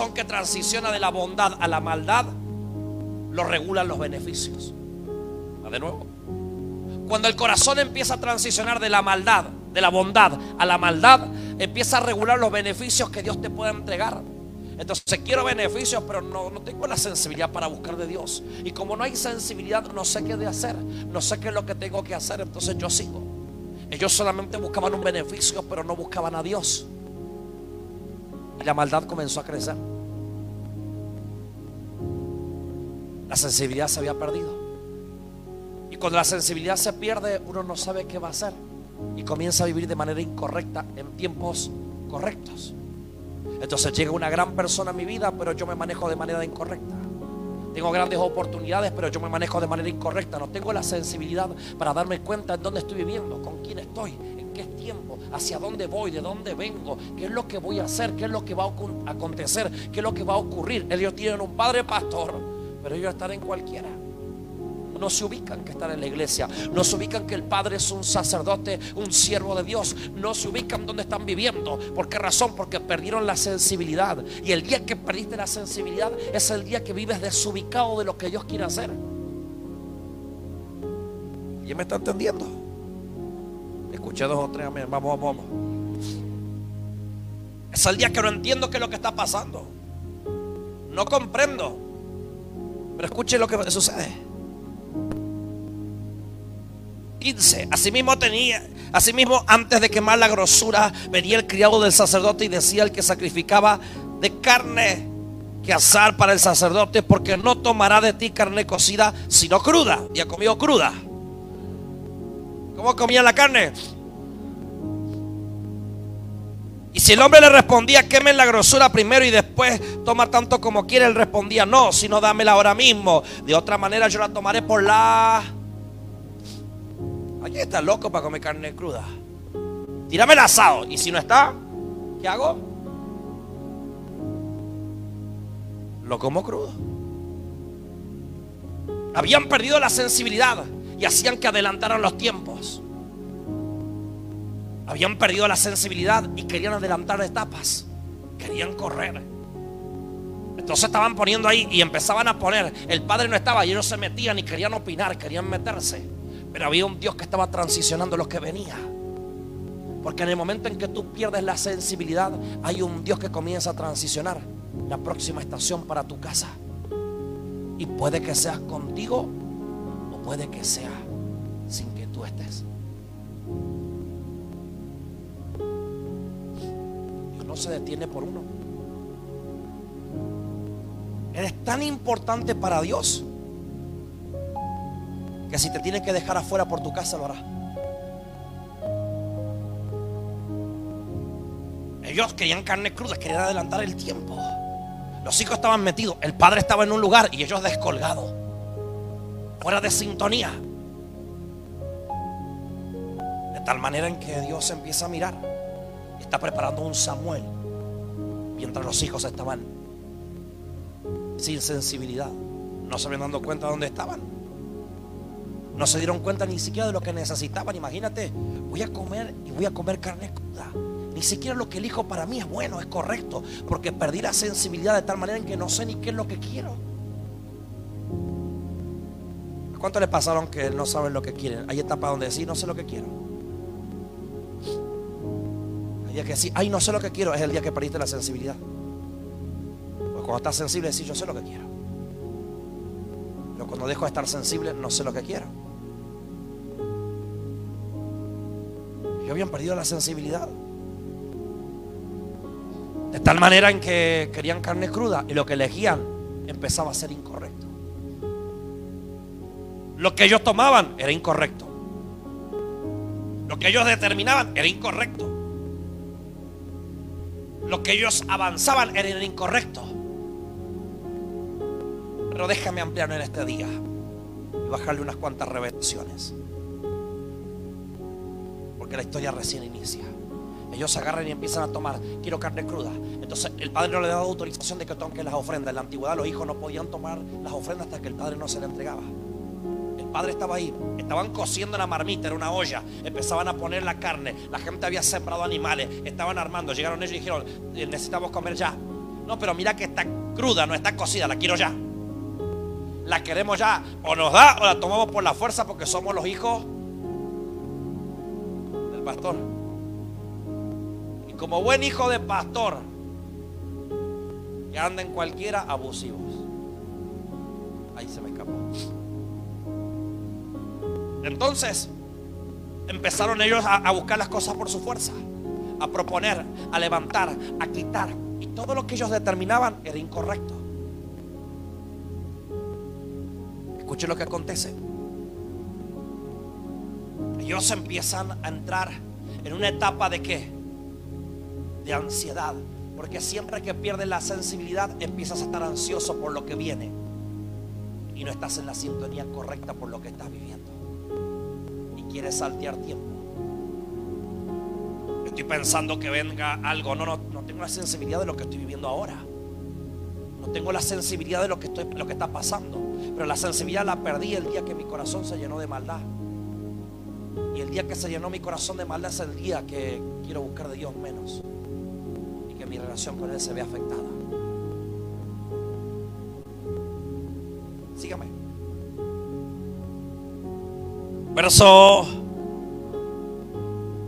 corazón que transiciona de la bondad a la maldad, lo regulan los beneficios. De nuevo. Cuando el corazón empieza a transicionar de la maldad, de la bondad a la maldad, empieza a regular los beneficios que Dios te puede entregar. Entonces quiero beneficios, pero no, no, tengo la sensibilidad para buscar de Dios. Y como no hay sensibilidad, no sé qué de hacer. No sé qué es lo que tengo que hacer. Entonces yo sigo. Ellos solamente buscaban un beneficio, pero no buscaban a Dios. La maldad comenzó a crecer. La sensibilidad se había perdido. Y cuando la sensibilidad se pierde, uno no sabe qué va a hacer. Y comienza a vivir de manera incorrecta en tiempos correctos. Entonces llega una gran persona a mi vida, pero yo me manejo de manera incorrecta. Tengo grandes oportunidades, pero yo me manejo de manera incorrecta. No tengo la sensibilidad para darme cuenta en dónde estoy viviendo, con quién estoy, qué tiempo, hacia dónde voy, de dónde vengo, qué es lo que voy a hacer, qué es lo que va a acontecer, qué es lo que va a ocurrir. Ellos tienen un padre pastor, pero ellos están en cualquiera no se ubican que están en la iglesia, no se ubican que el Padre es un sacerdote, un siervo de Dios, no se ubican donde están viviendo. ¿Por qué razón? Porque perdieron la sensibilidad. Y el día que perdiste la sensibilidad es el día que vives desubicado de lo que Dios quiere hacer. ¿Y me está entendiendo? Escuché dos o tres, vamos, vamos, vamos. Es el día que no entiendo qué es lo que está pasando. No comprendo. Pero escuche lo que sucede. 15. Asimismo tenía, asimismo antes de quemar la grosura, venía el criado del sacerdote y decía el que sacrificaba de carne que asar para el sacerdote, porque no tomará de ti carne cocida, sino cruda. Y ha comido cruda. ¿Cómo comía la carne? Y si el hombre le respondía, quemen la grosura primero y después toma tanto como quiere, él respondía, no, sino dámela ahora mismo. De otra manera yo la tomaré por la Aquí está loco para comer carne cruda. Tírame el asado. Y si no está, ¿qué hago? Lo como crudo. Habían perdido la sensibilidad y hacían que adelantaran los tiempos. Habían perdido la sensibilidad y querían adelantar etapas. Querían correr. Entonces estaban poniendo ahí y empezaban a poner. El padre no estaba y ellos se metían y querían opinar, querían meterse. Pero había un Dios que estaba transicionando lo que venía. Porque en el momento en que tú pierdes la sensibilidad, hay un Dios que comienza a transicionar la próxima estación para tu casa. Y puede que sea contigo o puede que sea sin que tú estés. No se detiene por uno. Eres tan importante para Dios que si te tiene que dejar afuera por tu casa lo hará. Ellos querían carne cruda, querían adelantar el tiempo. Los hijos estaban metidos, el padre estaba en un lugar y ellos descolgados, fuera de sintonía. De tal manera en que Dios empieza a mirar está preparando un Samuel mientras los hijos estaban sin sensibilidad, no se habían dado cuenta de dónde estaban. No se dieron cuenta ni siquiera de lo que necesitaban. Imagínate, voy a comer y voy a comer carne cruda. Ni siquiera lo que elijo para mí es bueno, es correcto. Porque perdí la sensibilidad de tal manera en que no sé ni qué es lo que quiero. ¿Cuánto le pasaron que no saben lo que quieren? Hay etapas donde decir no sé lo que quiero. Hay días que decir, ay, no sé lo que quiero, es el día que perdiste la sensibilidad. Porque cuando estás sensible, decir yo sé lo que quiero. Pero cuando dejo de estar sensible, no sé lo que quiero. habían perdido la sensibilidad. De tal manera en que querían carne cruda y lo que elegían empezaba a ser incorrecto. Lo que ellos tomaban era incorrecto. Lo que ellos determinaban era incorrecto. Lo que ellos avanzaban era incorrecto. Pero déjame ampliarlo en este día y bajarle unas cuantas revelaciones que la historia recién inicia. Ellos agarran y empiezan a tomar, quiero carne cruda. Entonces el padre no le daba autorización de que tomen las ofrendas. En la antigüedad los hijos no podían tomar las ofrendas hasta que el padre no se le entregaba. Padre estaba ahí, estaban cociendo la marmita, era una olla, empezaban a poner la carne, la gente había sembrado animales, estaban armando, llegaron ellos y dijeron, eh, necesitamos comer ya. No, pero mira que está cruda, no está cocida, la quiero ya. La queremos ya. O nos da o la tomamos por la fuerza porque somos los hijos del pastor. Y como buen hijo de pastor, que anda en cualquiera, abusivos. Ahí se me. Entonces, empezaron ellos a, buscar las cosas por su fuerza, a proponer, a levantar, a quitar. Y todo lo que ellos determinaban era incorrecto. Escuchen lo que acontece. Ellos empiezan a entrar en una etapa de qué? De ansiedad. Porque siempre que pierdes la sensibilidad empiezas a estar ansioso por lo que viene. Y no estás en la sintonía correcta por lo que estás viviendo quiere saltear tiempo. Estoy pensando que venga algo. No, no, no tengo la sensibilidad de lo que estoy viviendo ahora. No tengo la sensibilidad de lo que, estoy, lo que está pasando. Pero la sensibilidad la perdí el día que mi corazón se llenó de maldad. Y el día que se llenó mi corazón de maldad es el día que quiero buscar de Dios menos. Y que mi relación con Él se vea afectada. Sígame. Verso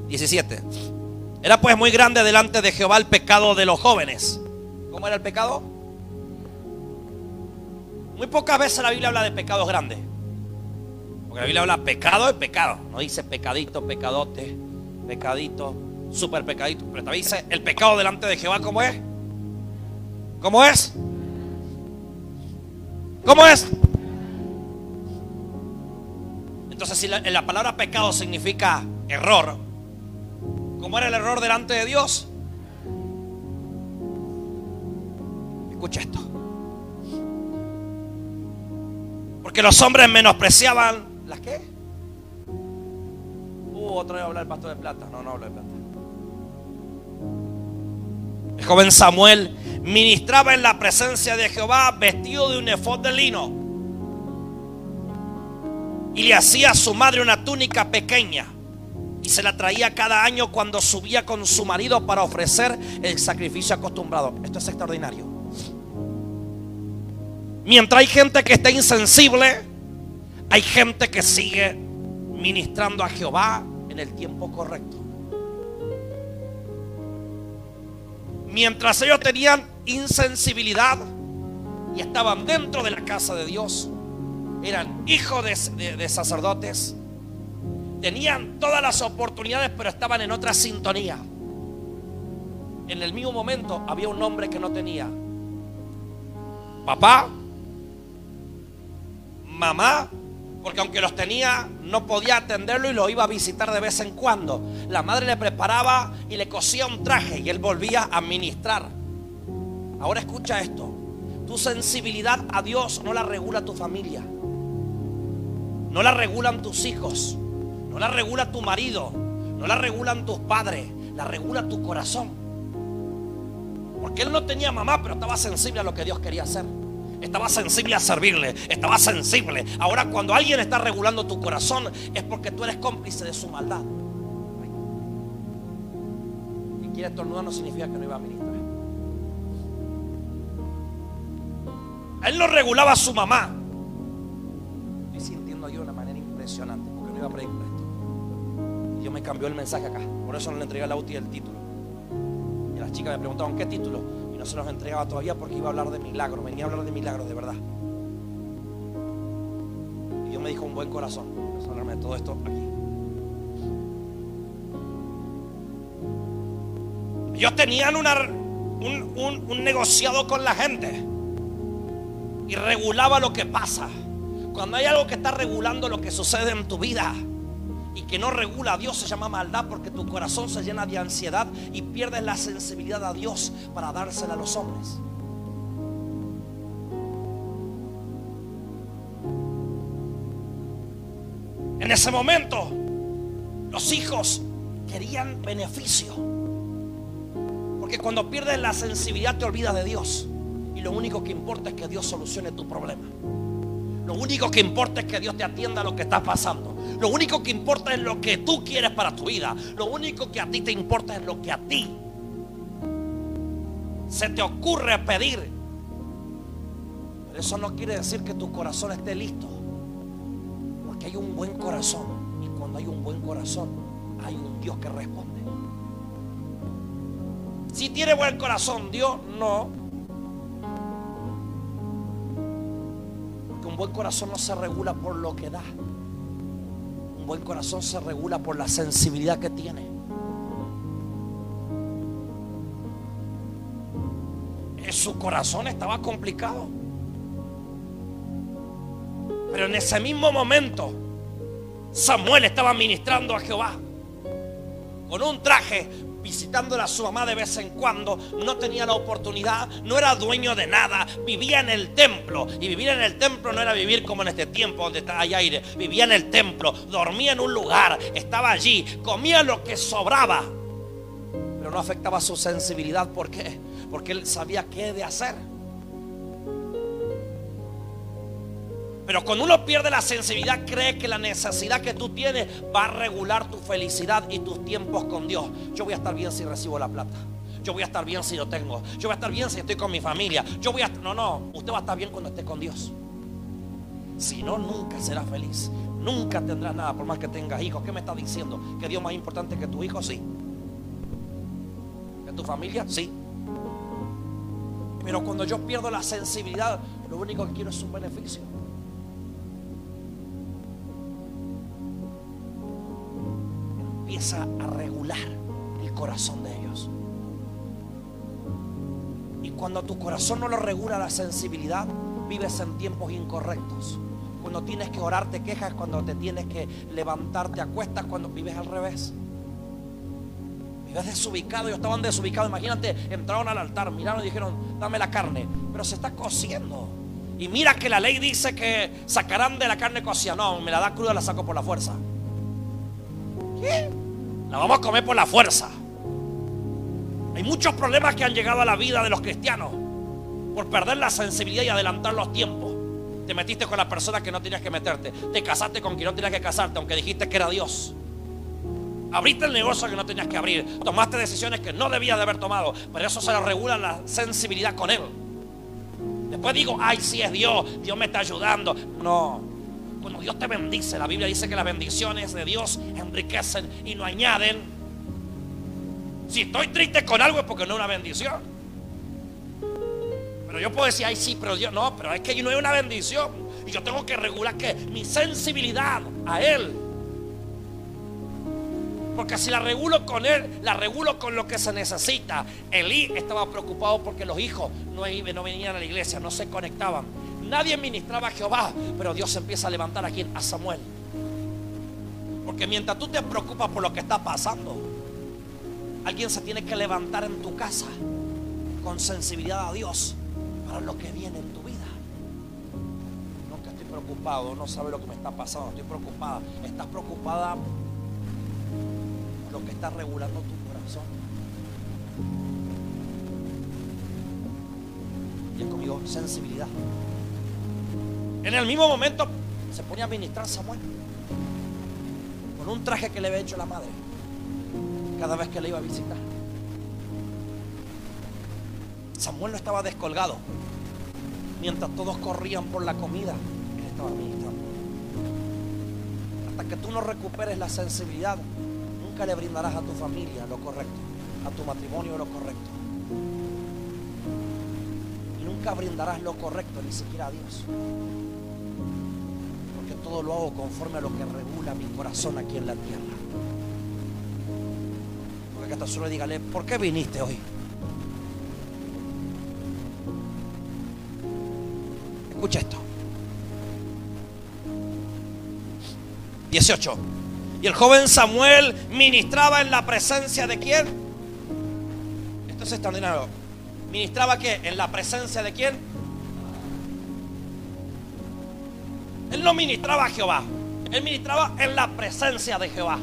17. Era pues muy grande delante de Jehová el pecado de los jóvenes. ¿Cómo era el pecado? Muy pocas veces la Biblia habla de pecados grandes. Porque la Biblia habla pecado y pecado. No dice pecadito, pecadote, pecadito, super pecadito. Pero también dice el pecado delante de Jehová, ¿cómo es? ¿Cómo es? ¿Cómo es? Entonces, si la, palabra pecado significa error, ¿cómo era el error delante de Dios? Escucha esto. Porque los hombres menospreciaban las qué? Uh, otra vez hablar el pastor de plata. No, no habla de plata. El joven Samuel ministraba en la presencia de Jehová vestido de un efod de lino y le hacía a su madre una túnica pequeña y se la traía cada año cuando subía con su marido para ofrecer el sacrificio acostumbrado. Esto es extraordinario. Mientras hay gente que está insensible, hay gente que sigue ministrando a Jehová en el tiempo correcto. Mientras ellos tenían insensibilidad y estaban dentro de la casa de Dios, eran hijos de, sacerdotes, tenían todas las oportunidades, pero estaban en otra sintonía. En el mismo momento había un hombre que no tenía papá, mamá, porque aunque los tenía, no podía atenderlo y lo iba a visitar de vez en cuando. La madre le preparaba y le cosía un traje y él volvía a ministrar. Ahora escucha esto. Tu sensibilidad a Dios no la regula tu familia. No la regulan tus hijos, no la regula tu marido, no la regulan tus padres, la regula tu corazón. Porque él no tenía mamá, pero estaba sensible a lo que Dios quería hacer. Estaba sensible a servirle, estaba sensible. Ahora cuando alguien está regulando tu corazón es porque tú eres cómplice de su maldad. Y quiere estornudar no significa que no iba a ministrar. Él no regulaba a su mamá, porque no iba a predicar esto. Y Dios me cambió el mensaje acá. Por eso no le entregué a la UTI el título. Y las chicas me preguntaban, ¿qué título? Y no se los entregaba todavía porque iba a hablar de milagros. Venía a hablar de milagros, de verdad. Y Dios me dijo un buen corazón. Hablarme de todo esto aquí. Ellos tenían una, un, un negociado con la gente y regulaba lo que pasa. Cuando hay algo que está regulando lo que sucede en tu vida y que no regula a Dios, se llama maldad porque tu corazón se llena de ansiedad y pierdes la sensibilidad a Dios para dársela a los hombres. En ese momento, los hijos querían beneficio. Porque cuando pierdes la sensibilidad te olvidas de Dios. Y lo único que importa es que Dios solucione tu problema. Lo único que importa es que Dios te atienda a lo que está pasando. Lo único que importa es lo que tú quieres para tu vida. Lo único que a ti te importa es lo que a ti se te ocurre pedir. Pero eso no quiere decir que tu corazón esté listo. Porque hay un buen corazón. Y cuando hay un buen corazón, hay un Dios que responde. Si tiene buen corazón, Dios no. Buen corazón no se regula por lo que da. Un buen corazón se regula por la sensibilidad que tiene. su corazón estaba complicado. Pero en ese mismo momento, Samuel estaba ministrando a Jehová con un traje, visitando a su mamá de vez en cuando. No tenía la oportunidad, no era dueño de nada, vivía en el templo. Y vivir en el templo no era vivir como en este tiempo donde hay aire. Vivía en el templo, dormía en un lugar, estaba allí, comía lo que sobraba. Pero no afectaba su sensibilidad. ¿Por qué? porque él sabía qué de hacer. Pero cuando uno pierde la sensibilidad, cree que la necesidad que tú tienes va a regular tu felicidad y tus tiempos con Dios. Yo voy a estar bien si recibo la plata. Yo voy a estar bien si lo tengo. Yo voy a estar bien si estoy con mi familia. Yo voy a no, no, usted va a estar bien cuando esté con Dios. Si no, nunca será feliz. Nunca tendrás nada por más que tengas hijos. ¿Qué me está diciendo? ¿Que Dios es más importante que tu hijo? Sí. ¿Que tu familia? Sí. Pero cuando yo pierdo la sensibilidad, lo único que quiero es un beneficio. Empieza a regular el corazón de ellos. Y cuando tu corazón no lo regula la sensibilidad, vives en tiempos incorrectos. Cuando tienes que orar te quejas, cuando te tienes que levantar te acuestas, cuando vives al revés. Es desubicado, ellos estaban desubicados. Imagínate, entraron al altar, miraron y dijeron, dame la carne. Pero se está cociendo. Y mira que la ley dice que sacarán de la carne cocida. No, me la da cruda, la saco por la fuerza. ¿Qué? La vamos a comer por la fuerza. Hay muchos problemas que han llegado a la vida de los cristianos por perder la sensibilidad y adelantar los tiempos. Te metiste con la persona que no tenías que meterte. Te casaste con quien no tenías que casarte, aunque dijiste que era Dios. Abriste el negocio que no tenías que abrir. Tomaste decisiones que no debías de haber tomado. Pero eso se regula la sensibilidad con Él. Después digo, ay, si es Dios, Dios me está ayudando. No. Cuando Dios te bendice, la Biblia dice que las bendiciones de Dios enriquecen y no añaden. Si estoy triste con algo es porque no es una bendición. Pero yo puedo decir, ay, sí, pero Dios, no, pero es que no es una bendición. Y yo tengo que regular que mi sensibilidad a Él porque si la regulo con él, la regulo con lo que se necesita. Elí estaba preocupado porque los hijos no, no venían a la iglesia, no se conectaban. Nadie ministraba a Jehová, pero Dios empieza a levantar aquí a Samuel. Porque mientras tú te preocupas por lo que está pasando, alguien se tiene que levantar en tu casa con sensibilidad a Dios para lo que viene en tu vida. No que estoy preocupado, no sabe lo que me está pasando, estoy preocupada. Estás preocupada lo que está regulando tu corazón. Y conmigo, sensibilidad. En el mismo momento se ponía a ministrar Samuel con un traje que le había hecho la madre cada vez que le iba a visitar. Samuel no estaba descolgado. Mientras todos corrían por la comida, él estaba ministrando. Hasta que tú no recuperes la sensibilidad, nunca le brindarás a tu familia lo correcto, a tu matrimonio lo correcto. Nunca brindarás lo correcto, ni siquiera a Dios. Porque todo lo hago conforme a lo que regula mi corazón aquí en la tierra. Porque que hasta solo dígale, ¿por qué viniste hoy? Escucha esto. 18. Y el joven Samuel ministraba en la presencia de quién? Esto es extraordinario. ¿Ministraba qué? ¿En la presencia de quién? Él no ministraba a Jehová. Él ministraba en la presencia de Jehová.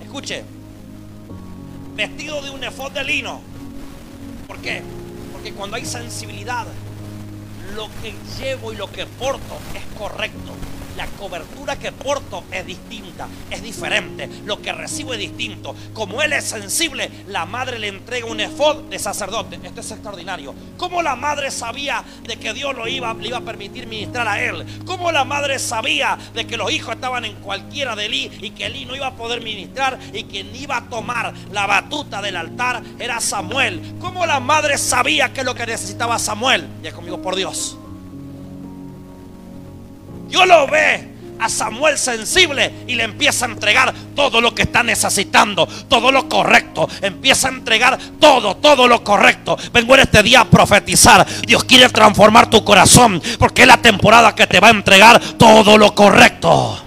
Escuche. Vestido de un efod de lino. ¿Por qué? Porque cuando hay sensibilidad, lo que llevo y lo que porto es correcto. La cobertura que porto es distinta, es diferente. Lo que recibo es distinto. Como él es sensible, la madre le entrega un efod de sacerdote. Esto es extraordinario. ¿Cómo la madre sabía de que Dios lo iba, le iba a permitir ministrar a él? ¿Cómo la madre sabía de que los hijos estaban en cualquiera de Elí y que Elí no iba a poder ministrar y quien iba a tomar la batuta del altar era Samuel? ¿Cómo la madre sabía que lo que necesitaba Samuel? Ya conmigo por Dios. Dios lo ve a Samuel sensible y le empieza a entregar todo lo que está necesitando, todo lo correcto. Empieza a entregar todo, todo lo correcto. Vengo en este día a profetizar. Dios quiere transformar tu corazón porque es la temporada que te va a entregar todo lo correcto.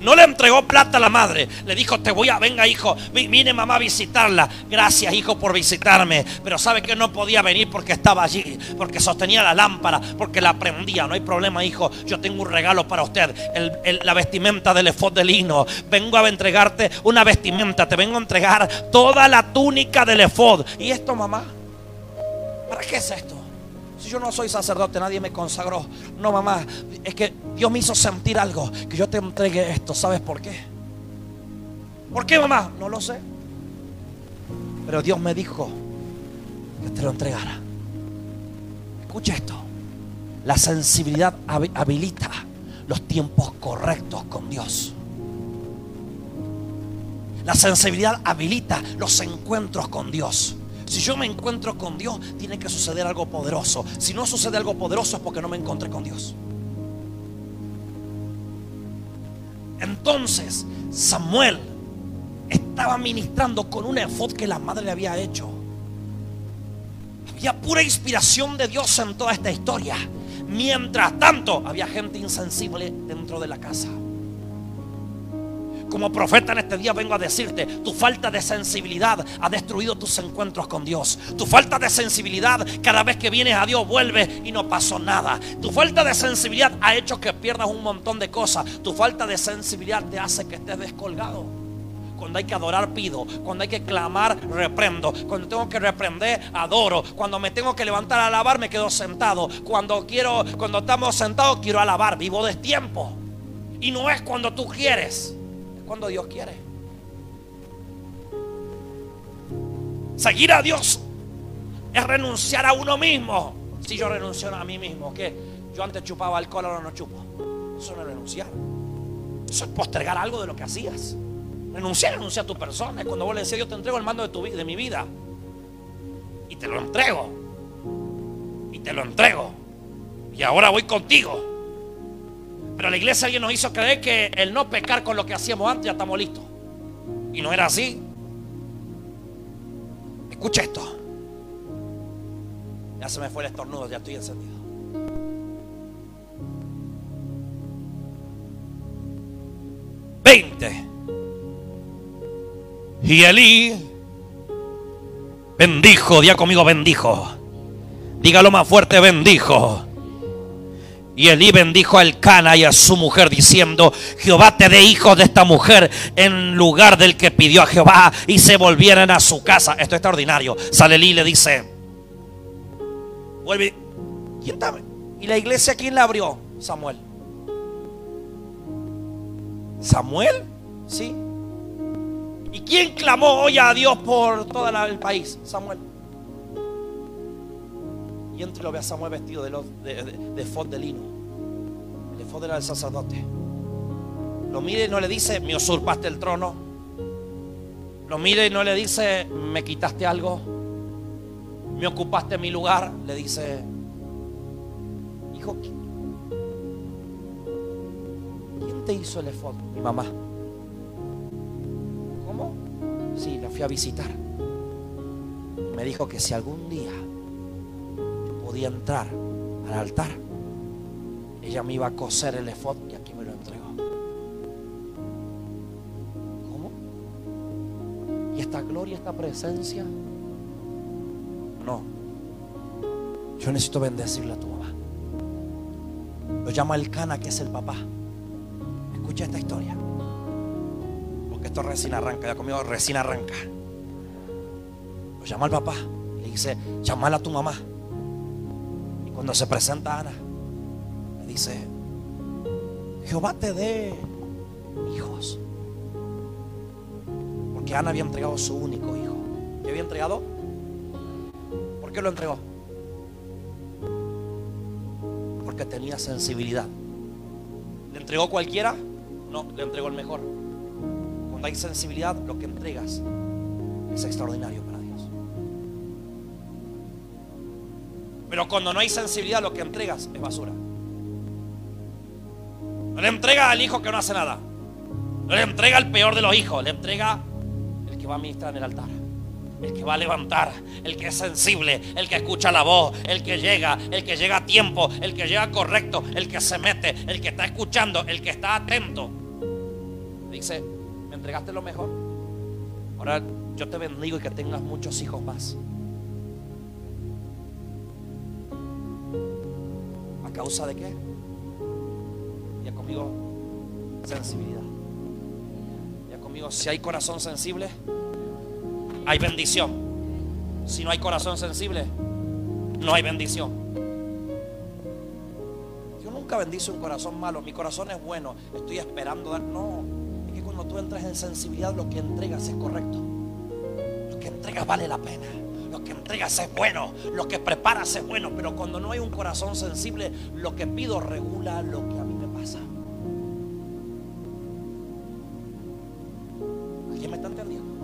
No le entregó plata a la madre. Le dijo, te voy a, venga hijo, vine mamá a visitarla. Gracias hijo por visitarme. Pero sabe que no podía venir porque estaba allí, porque sostenía la lámpara, porque la prendía. No hay problema hijo, yo tengo un regalo para usted. la vestimenta del efod de lino. Vengo a entregarte una vestimenta. Te vengo a entregar toda la túnica del efod. ¿Y esto mamá? ¿Para qué es esto? Si yo no soy sacerdote, nadie me consagró. No, mamá, es que Dios me hizo sentir algo. Que yo te entregue esto. ¿Sabes por qué? ¿Por qué, mamá? No lo sé. Pero Dios me dijo que te lo entregara. Escucha esto. La sensibilidad habilita los tiempos correctos con Dios. La sensibilidad habilita los encuentros con Dios. Si yo me encuentro con Dios, tiene que suceder algo poderoso. Si no sucede algo poderoso es porque no me encontré con Dios. Entonces, Samuel estaba ministrando con un efod que la madre le había hecho. Había pura inspiración de Dios en toda esta historia. Mientras tanto, había gente insensible dentro de la casa. Como profeta en este día vengo a decirte, tu falta de sensibilidad ha destruido tus encuentros con Dios. Tu falta de sensibilidad cada vez que vienes a Dios vuelve y no pasó nada. Tu falta de sensibilidad ha hecho que pierdas un montón de cosas. Tu falta de sensibilidad te hace que estés descolgado. Cuando hay que adorar, pido. Cuando hay que clamar, reprendo. Cuando tengo que reprender, adoro. Cuando me tengo que levantar a alabar, me quedo sentado. Cuando quiero, cuando estamos sentados, quiero alabar. Vivo de tiempo. Y no es cuando tú quieres cuando Dios quiere. Seguir a Dios es renunciar a uno mismo. Si yo renuncio a mí mismo, que yo antes chupaba alcohol, ahora no chupo. Eso no es renunciar. Eso es postergar algo de lo que hacías. Renunciar, renunciar a tu persona. Es cuando vos le decís, yo te entrego el mando de, tu, de mi vida. Y te lo entrego. Y te lo entrego. Y ahora voy contigo. Pero la iglesia alguien nos hizo creer que el no pecar con lo que hacíamos antes ya estamos listos. Y no era así. Escucha esto. Ya se me fue el estornudo, ya estoy encendido. Veinte. Y Elí bendijo, día conmigo bendijo. Dígalo más fuerte, bendijo. Y Elí bendijo a Cana y a su mujer diciendo, Jehová te dé hijos de esta mujer en lugar del que pidió a Jehová y se volvieran a su casa. Esto es extraordinario. Sale Elí y le dice, vuelve. ¿Quién está? ¿Y la iglesia quién la abrió? Samuel. ¿Samuel? Sí. ¿Y quién clamó hoy a Dios por todo el país? Samuel. Y entre lo ve a Samuel vestido de, de, de, de lino. El efod era el sacerdote. Lo mire y no le dice, me usurpaste el trono. Lo mire y no le dice, me quitaste algo. Me ocupaste mi lugar. Le dice, hijo, ¿quién te hizo el efod? Mi mamá. ¿Cómo? Sí, la fui a visitar. Me dijo que si algún día podía entrar al altar, ella me iba a coser el efod y aquí me lo entregó. ¿Cómo? ¿Y esta gloria, esta presencia? No. Yo necesito bendecirle a tu mamá. Lo llama el cana, que es el papá. Escucha esta historia. Porque esto recién arranca, ya conmigo recién arranca. Lo llama el papá. Le dice, llamala a tu mamá. Cuando se presenta Ana, le Dice, Jehová te dé hijos. Porque Ana había entregado su único hijo. ¿Qué había entregado? ¿Por qué lo entregó? Porque tenía sensibilidad. ¿Le entregó cualquiera? No, le entregó el mejor. Cuando hay sensibilidad, lo que entregas es extraordinario Pero cuando no hay sensibilidad, lo que entregas es basura. No le entrega al hijo que no hace nada. No le entrega el peor de los hijos. Le entrega el que va a ministrar en el altar. El que va a levantar, el que es sensible, el que escucha la voz, el que llega, el que llega a tiempo, el que llega correcto, el que se mete, el que está escuchando, el que está atento. Dice, me entregaste lo mejor. Ahora yo te bendigo y que tengas muchos hijos más. Causa de qué? Ya conmigo, sensibilidad. Ya conmigo, si hay corazón sensible, hay bendición. Si no hay corazón sensible, no hay bendición. Yo nunca bendice un corazón malo. Mi corazón es bueno. Estoy esperando dar. No. Es que cuando tú entras en sensibilidad, lo que entregas es correcto. Lo que entregas vale la pena. Entregas es bueno. Lo que preparas es bueno. Pero cuando no hay un corazón sensible, lo que pido regula lo que a mí me pasa. ¿Alguien me está entendiendo?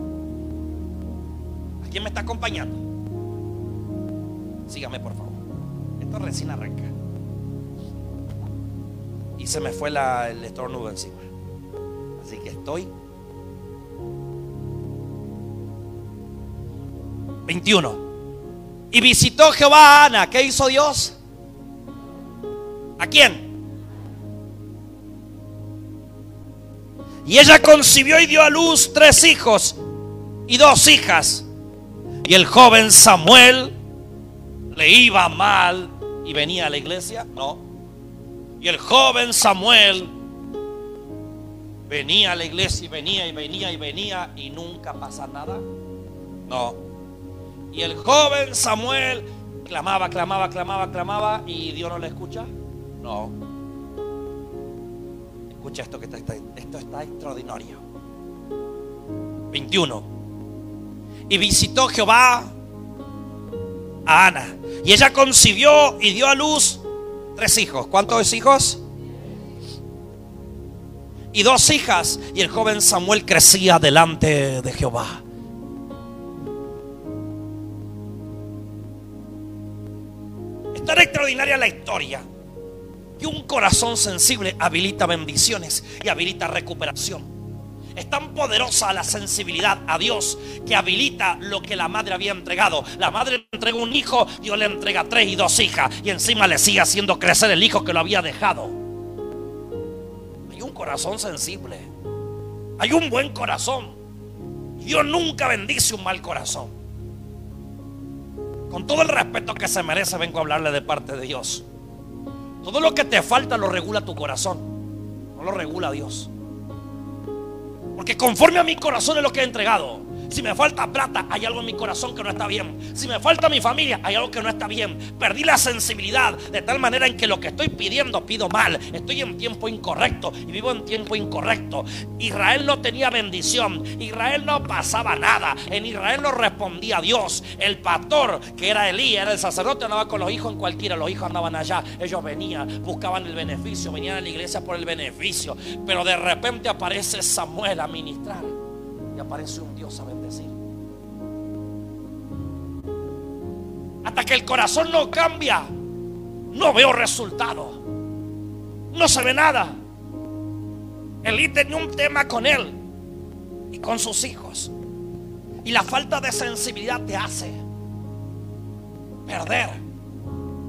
¿Quién me está acompañando? Sígame por favor. Esto recién arranca. Y se me fue la, el estornudo encima. Así que estoy. 21. Y visitó Jehová a Ana. ¿Qué hizo Dios? ¿A quién? Y ella concibió y dio a luz tres hijos y dos hijas. Y el joven Samuel le iba mal y venía a la iglesia. No. Y el joven Samuel venía a la iglesia y venía y venía y venía y nunca pasa nada. No. Y el joven Samuel clamaba, clamaba, clamaba, clamaba y Dios no le escucha. No. Escucha esto que está, esto está extraordinario. 21. Y visitó Jehová a Ana. Y ella concibió y dio a luz tres hijos. ¿Cuántos hijos? Y dos hijas. Y el joven Samuel crecía delante de Jehová. Tan extraordinaria la historia que un corazón sensible habilita bendiciones y habilita recuperación. Es tan poderosa la sensibilidad a Dios que habilita lo que la madre había entregado. La madre entregó un hijo, Dios le entrega tres y dos hijas. Y encima le sigue haciendo crecer el hijo que lo había dejado. Hay un corazón sensible. Hay un buen corazón. Dios nunca bendice un mal corazón. Con todo el respeto que se merece, vengo a hablarle de parte de Dios. Todo lo que te falta lo regula tu corazón. No lo regula Dios. Porque conforme a mi corazón es lo que he entregado. Si me falta plata, hay algo en mi corazón que no está bien. Si me falta mi familia, hay algo que no está bien. Perdí la sensibilidad de tal manera en que lo que estoy pidiendo pido mal. Estoy en tiempo incorrecto y vivo en tiempo incorrecto. Israel no tenía bendición. Israel no pasaba nada. En Israel no respondía Dios. El pastor, que era Elí, era el sacerdote, andaba con los hijos en cualquiera. Los hijos andaban allá. Ellos venían, buscaban el beneficio, venían a la iglesia por el beneficio. Pero de repente aparece Samuel a ministrar. Y aparece un Dios a bendecir. Hasta que el corazón no cambia, no veo resultado. No se ve nada. Elí tenía un tema con él y con sus hijos. Y la falta de sensibilidad te hace perder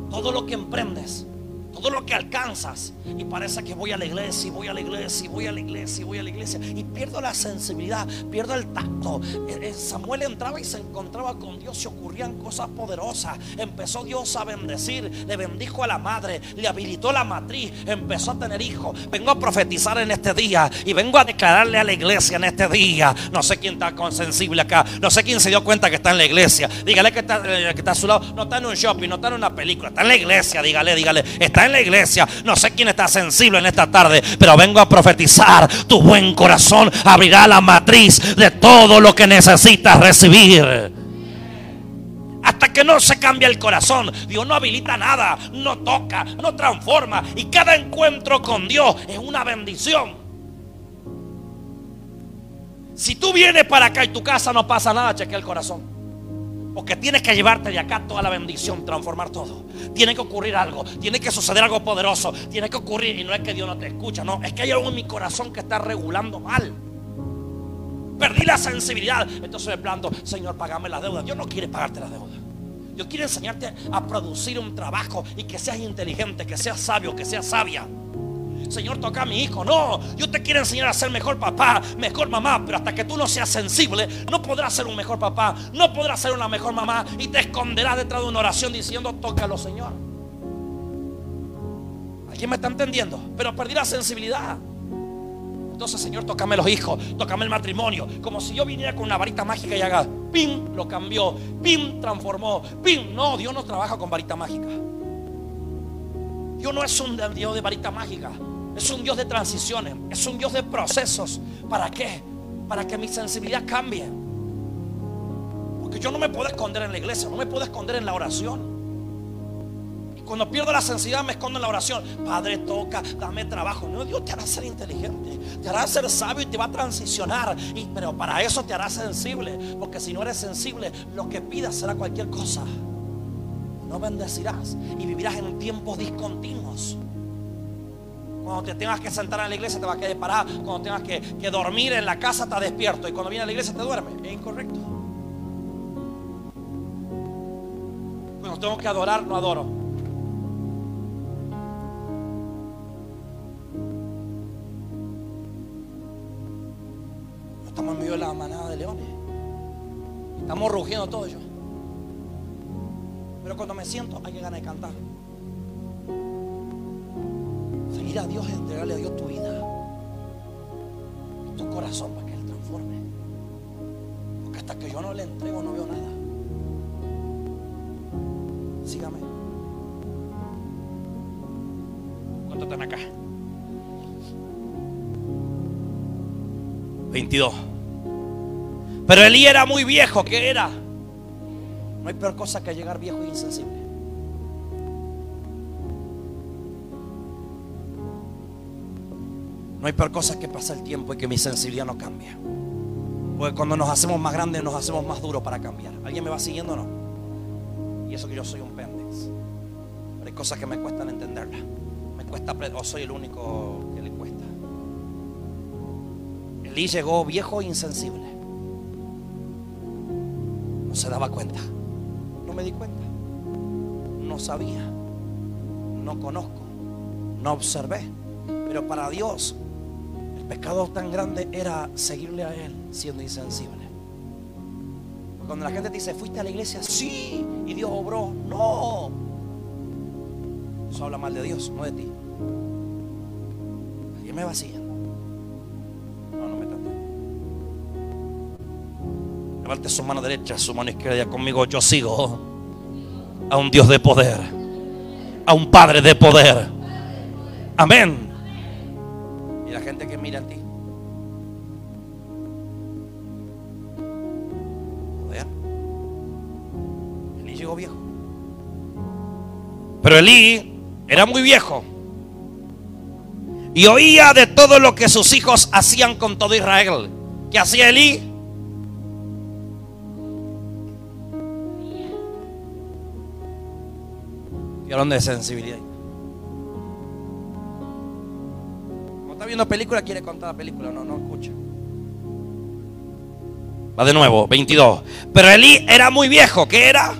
todo lo que emprendes todo lo que alcanzas y parece que voy a la iglesia y voy a la iglesia y voy a la iglesia y voy a la iglesia y pierdo la sensibilidad, pierdo el tacto. Eh, eh, Samuel entraba y se encontraba con Dios y ocurrían cosas poderosas. Empezó Dios a bendecir, le bendijo a la madre, le habilitó la matriz, empezó a tener hijos. Vengo a profetizar en este día y vengo a declararle a la iglesia en este día. No sé quién está sensible acá, no sé quién se dio cuenta que está en la iglesia. Dígale que está, eh, que está a su lado, no está en un shopping, no está en una película, está en la iglesia, dígale, dígale, está en la iglesia, no sé quién está sensible en esta tarde, pero vengo a profetizar. Tu buen corazón abrirá la matriz de todo lo que necesitas recibir. Hasta que no se cambia el corazón, Dios no habilita nada, no toca, no transforma. Y cada encuentro con Dios es una bendición. Si tú vienes para acá y tu casa no pasa nada, chequea el corazón. Porque tienes que llevarte de acá toda la bendición, transformar todo. Tiene que ocurrir algo, tiene que suceder algo poderoso, tiene que ocurrir. Y no es que Dios no te escucha, no, es que hay algo en mi corazón que está regulando mal. Perdí la sensibilidad. Entonces me planto, Señor, pagame la deuda. Dios no quiere pagarte la deuda. Dios quiere enseñarte a producir un trabajo y que seas inteligente, que seas sabio, que seas sabia. Señor, toca a mi hijo. No, Dios te quiere enseñar a ser mejor papá, mejor mamá. Pero hasta que tú no seas sensible, no podrás ser un mejor papá, no podrás ser una mejor mamá. Y te esconderás detrás de una oración diciendo, tócalo, Señor. ¿Alguien me está entendiendo? Pero perdí la sensibilidad. Entonces, Señor, tócame los hijos, tócame el matrimonio. Como si yo viniera con una varita mágica y haga, pim, lo cambió, pim, transformó, pim. No, Dios no trabaja con varita mágica. Dios no es un Dios de varita mágica. Es un Dios de transiciones. Es un Dios de procesos. ¿Para qué? Para que mi sensibilidad cambie. Porque yo no me puedo esconder en la iglesia. No me puedo esconder en la oración. Y cuando pierdo la sensibilidad me escondo en la oración. Padre, toca, dame trabajo. No, Dios te hará ser inteligente. Te hará ser sabio y te va a transicionar. Y, pero para eso te hará sensible. Porque si no eres sensible, lo que pidas será cualquier cosa. No bendecirás. Y vivirás en tiempos discontinuos. Cuando te tengas que sentar en la iglesia te vas a quedar parado. Cuando tengas que, que dormir en la casa te despierto. Y cuando viene a la iglesia te duerme. Es incorrecto. Cuando tengo que adorar, no adoro. Estamos en medio de la manada de leones. Estamos rugiendo todos ellos. Pero cuando me siento hay que ganar de cantar a Dios, entregarle a Dios tu vida, tu corazón para que Él transforme. Porque hasta que yo no le entrego no veo nada. Sígame. ¿Cuánto están acá? 22. Pero Elí era muy viejo, ¿qué era? No hay peor cosa que llegar viejo e insensible. No hay peor cosa que pasa el tiempo y que mi sensibilidad no cambia. Porque cuando nos hacemos más grandes nos hacemos más duros para cambiar. ¿Alguien me va siguiendo o no? Y eso que yo soy un pendex. Pero hay cosas que me cuestan entenderlas. Me cuesta, o soy el único que le cuesta. Elí llegó viejo e insensible. No se daba cuenta. No me di cuenta. No sabía. No conozco. No observé. Pero para Dios pecado tan grande era seguirle a Él siendo insensible. Cuando la gente te dice, ¿fuiste a la iglesia? Sí, y Dios obró. No. Eso habla mal de Dios, no de ti. ¿Alguien me va siguiendo? No, no me Levante su mano derecha, su mano izquierda conmigo. Yo sigo a un Dios de poder, a un Padre de poder. Amén gente que mira a ti. Vean. Elí llegó viejo. Pero Elí era muy viejo. Y oía de todo lo que sus hijos hacían con todo Israel. ¿Qué hacía Elí? Hablando de sensibilidad. Viendo película, quiere contar la película. No, no escucha. Va de nuevo, 22. Pero Elí era muy viejo. ¿Qué era?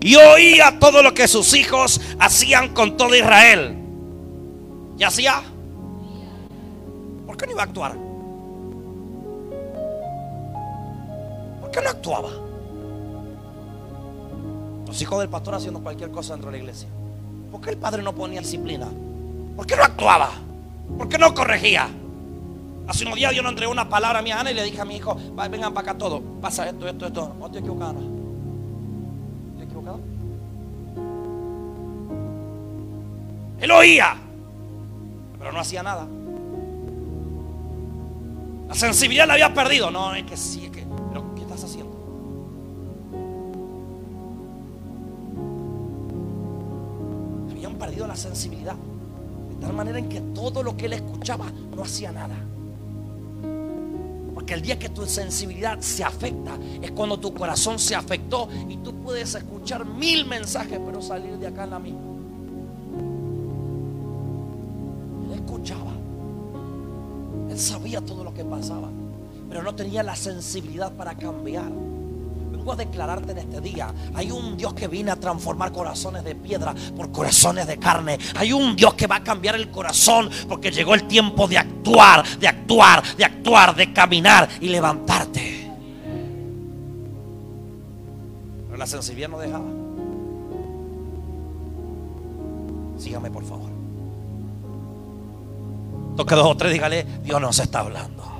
Y oía todo lo que sus hijos hacían con todo Israel. ¿Y hacía? ¿Por qué no iba a actuar? ¿Por qué no actuaba? Los hijos del pastor haciendo cualquier cosa dentro de la iglesia. ¿Por qué el padre no ponía disciplina? ¿Por qué no actuaba? ¿Por qué no corregía? Hace unos días yo no entregé una palabra a mi Ana y le dije a mi hijo, vengan para acá todo. Pasa esto, esto, esto. No estoy equivocado. ¿Estoy equivocado? Él oía, pero no hacía nada. La sensibilidad la había perdido. No, es que sí, es que. Pero, ¿qué estás haciendo? Habían perdido la sensibilidad. Tal manera en que todo lo que él escuchaba no hacía nada. Porque el día que tu sensibilidad se afecta es cuando tu corazón se afectó y tú puedes escuchar mil mensajes, pero salir de acá en la misma. Él escuchaba. Él sabía todo lo que pasaba, pero no tenía la sensibilidad para cambiar. A declararte en este día, hay un Dios que viene a transformar corazones de piedra por corazones de carne. Hay un Dios que va a cambiar el corazón porque llegó el tiempo de actuar, de actuar, de actuar, de caminar y levantarte. Pero la sensibilidad no dejaba. Sígame por favor. Toque dos o tres, dígale, Dios nos está hablando.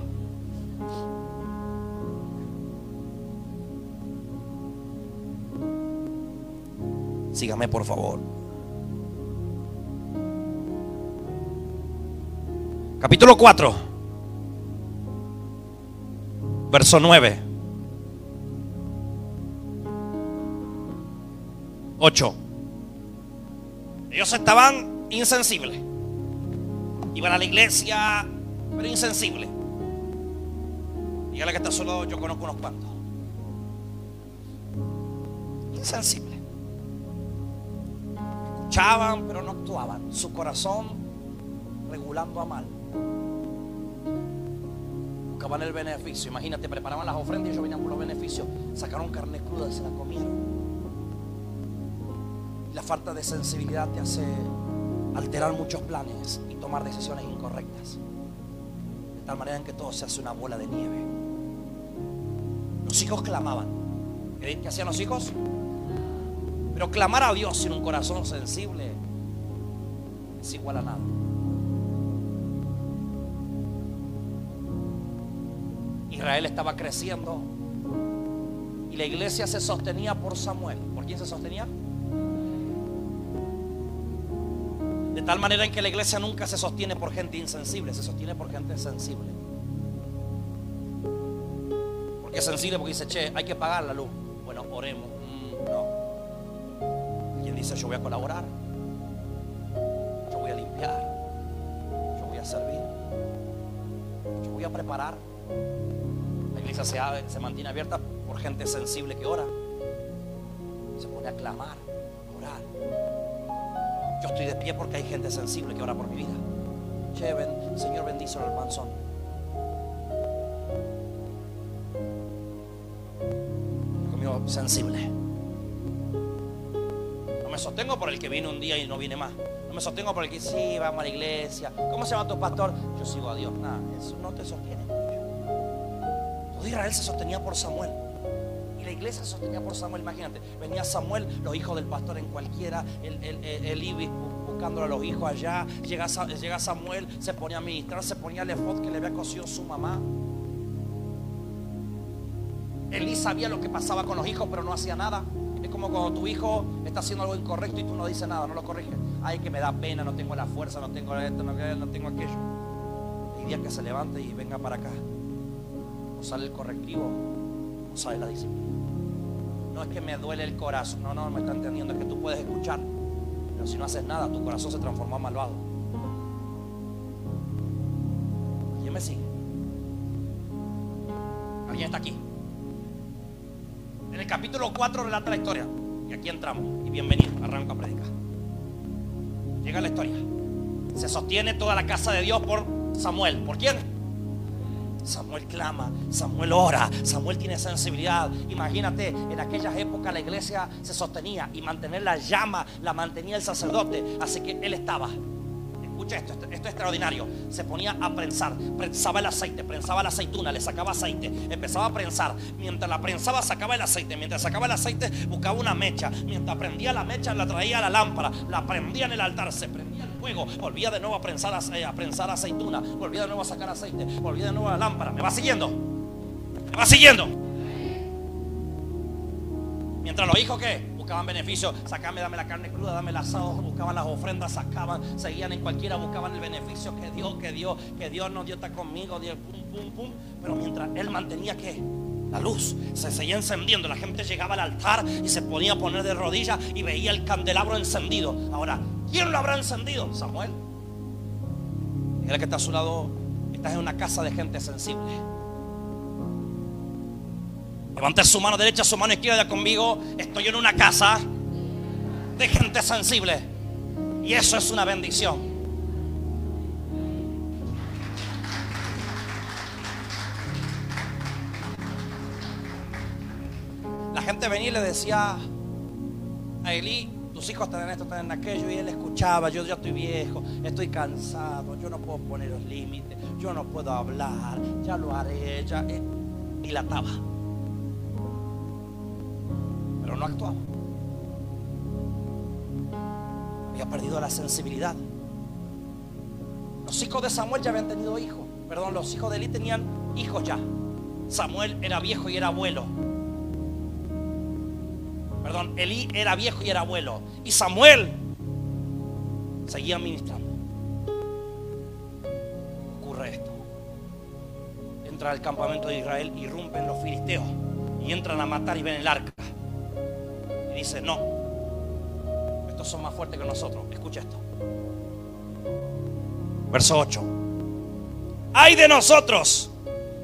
Sígame por favor. Capítulo 4, verso 9. 8. Ellos estaban insensibles. Iban a la iglesia, pero insensibles. Dígale que está solo, yo conozco unos cuantos. Insensibles. Escuchaban, pero no actuaban. Su corazón regulando a mal. Buscaban el beneficio. Imagínate, preparaban las ofrendas y ellos venían por los beneficios. Sacaron carne cruda y se la comieron. La falta de sensibilidad te hace alterar muchos planes y tomar decisiones incorrectas. De tal manera en que todo se hace una bola de nieve. Los hijos clamaban. ¿Qué hacían los hijos? Pero clamar a Dios sin un corazón sensible es igual a nada. Israel estaba creciendo y la iglesia se sostenía por Samuel. ¿Por quién se sostenía? De tal manera en que la iglesia nunca se sostiene por gente insensible, se sostiene por gente sensible. Porque es sensible porque dice, che, hay que pagar la luz. Bueno, oremos. Yo voy a colaborar, yo voy a limpiar, yo voy a servir, yo voy a preparar. La iglesia se, mantiene abierta por gente sensible que ora. Se pone a clamar, a orar. Yo estoy de pie porque hay gente sensible que ora por mi vida. Señor, bendice al manzón. Conmigo sensible. Me sostengo por el que viene un día y no viene más. No me sostengo por el que sí, vamos a la iglesia. ¿Cómo se llama tu pastor? Yo sigo a Dios. Nada, eso no te sostiene. Todo Israel se sostenía por Samuel la iglesia se sostenía por Samuel. Imagínate, venía Samuel, los hijos del pastor en cualquiera, el, el, el, Ibis buscándole a los hijos allá. Llega, llega Samuel, se ponía a ministrar, se ponía el efod que le había cosido su mamá. Elí sabía lo que pasaba con los hijos, pero no hacía nada. Es como cuando tu hijo está haciendo algo incorrecto y tú no dices nada, no lo corriges. Ay, que me da pena, no tengo la fuerza, no tengo esto, no, no tengo aquello. El día que se levante y venga para acá, no sale el correctivo, no sale la disciplina. No es que me duele el corazón. No, no, me está entendiendo. Es que tú puedes escuchar. Pero si no haces nada, tu corazón se transforma en malvado. ¿Quién me sigue? ¿Alguien está aquí? Capítulo 4 relata la historia. Y aquí entramos. Y bienvenido. Arranco a predicar. Llega la historia. Se sostiene toda la casa de Dios por Samuel. ¿Por quién? Samuel clama, Samuel ora, Samuel tiene sensibilidad. Imagínate, en aquellas épocas la iglesia se sostenía y mantener la llama la mantenía el sacerdote. Así que él estaba. Esto, es extraordinario. Se ponía a prensar, prensaba el aceite, prensaba la aceituna, le sacaba aceite, empezaba a prensar. Mientras la prensaba, sacaba el aceite. Mientras sacaba el aceite, buscaba una mecha. Mientras prendía la mecha, la traía a la lámpara, la prendía en el altar, se prendía volvía de nuevo a prensar, eh, a prensar aceituna, volvía de nuevo a sacar aceite, volvía de nuevo a la lámpara. ¿Me va siguiendo? ¿Me va siguiendo? Mientras los hijos que buscaban beneficios, sacame, dame la carne cruda, dame el asado, buscaban las ofrendas, sacaban, seguían en cualquiera, buscaban el beneficio que Dios, que Dios, que Dios no Dios está conmigo, Dios, pum, pum, pum. Pero mientras él mantenía que la luz se seguía encendiendo, la gente llegaba al altar y se ponía a poner de rodillas y veía el candelabro encendido. Ahora, ¿quién lo habrá encendido? Samuel. Dígale que está a su lado, estás en una casa de gente sensible. Levante su mano derecha, su mano izquierda conmigo. Estoy en una casa de gente sensible. Y eso es una bendición. La gente venía y le decía a Eli, tus hijos están en esto, están en aquello. Y él escuchaba, yo ya estoy viejo, estoy cansado, yo no puedo poner los límites, yo no puedo hablar, ya lo haré, ya... Y la no actuaba. Había perdido la sensibilidad. Los hijos de Samuel ya habían tenido hijos. Perdón, los hijos de Eli tenían hijos ya. Samuel era viejo y era abuelo. Perdón, Elí era viejo y era abuelo. Y Samuel seguía ministrando. Ocurre esto. Entra al campamento de Israel, irrumpen los filisteos y entran a matar y ven el arca dice, no, estos son más fuertes que nosotros. Escucha esto. Verso 8. Ay de nosotros.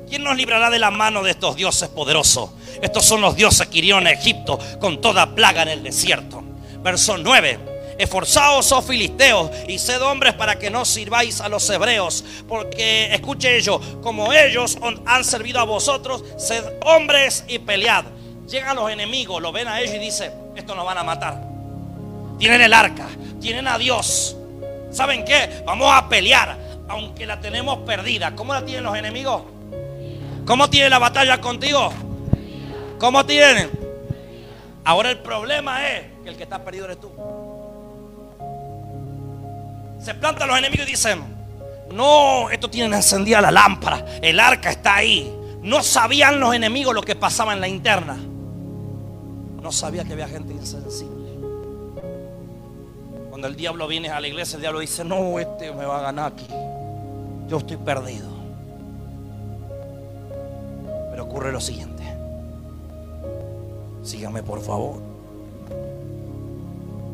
¿Quién nos librará de la mano de estos dioses poderosos? Estos son los dioses que hirieron a Egipto con toda plaga en el desierto. Verso 9. Esforzaos, oh filisteos, y sed hombres para que no sirváis a los hebreos. Porque, escuche ellos, como ellos han servido a vosotros, sed hombres y pelead. Llegan los enemigos, lo ven a ellos y dicen, esto nos van a matar. Tienen el arca, tienen a Dios. ¿Saben qué? Vamos a pelear, aunque la tenemos perdida. ¿Cómo la tienen los enemigos? ¿Cómo tiene la batalla contigo? ¿Cómo tienen? Ahora el problema es que el que está perdido eres tú. Se plantan los enemigos y dicen, no, esto tiene encendida la lámpara, el arca está ahí. No sabían los enemigos lo que pasaba en la interna. No sabía que había gente insensible. Cuando el diablo viene a la iglesia, el diablo dice, no, este me va a ganar aquí. Yo estoy perdido. Pero ocurre lo siguiente. Síganme por favor.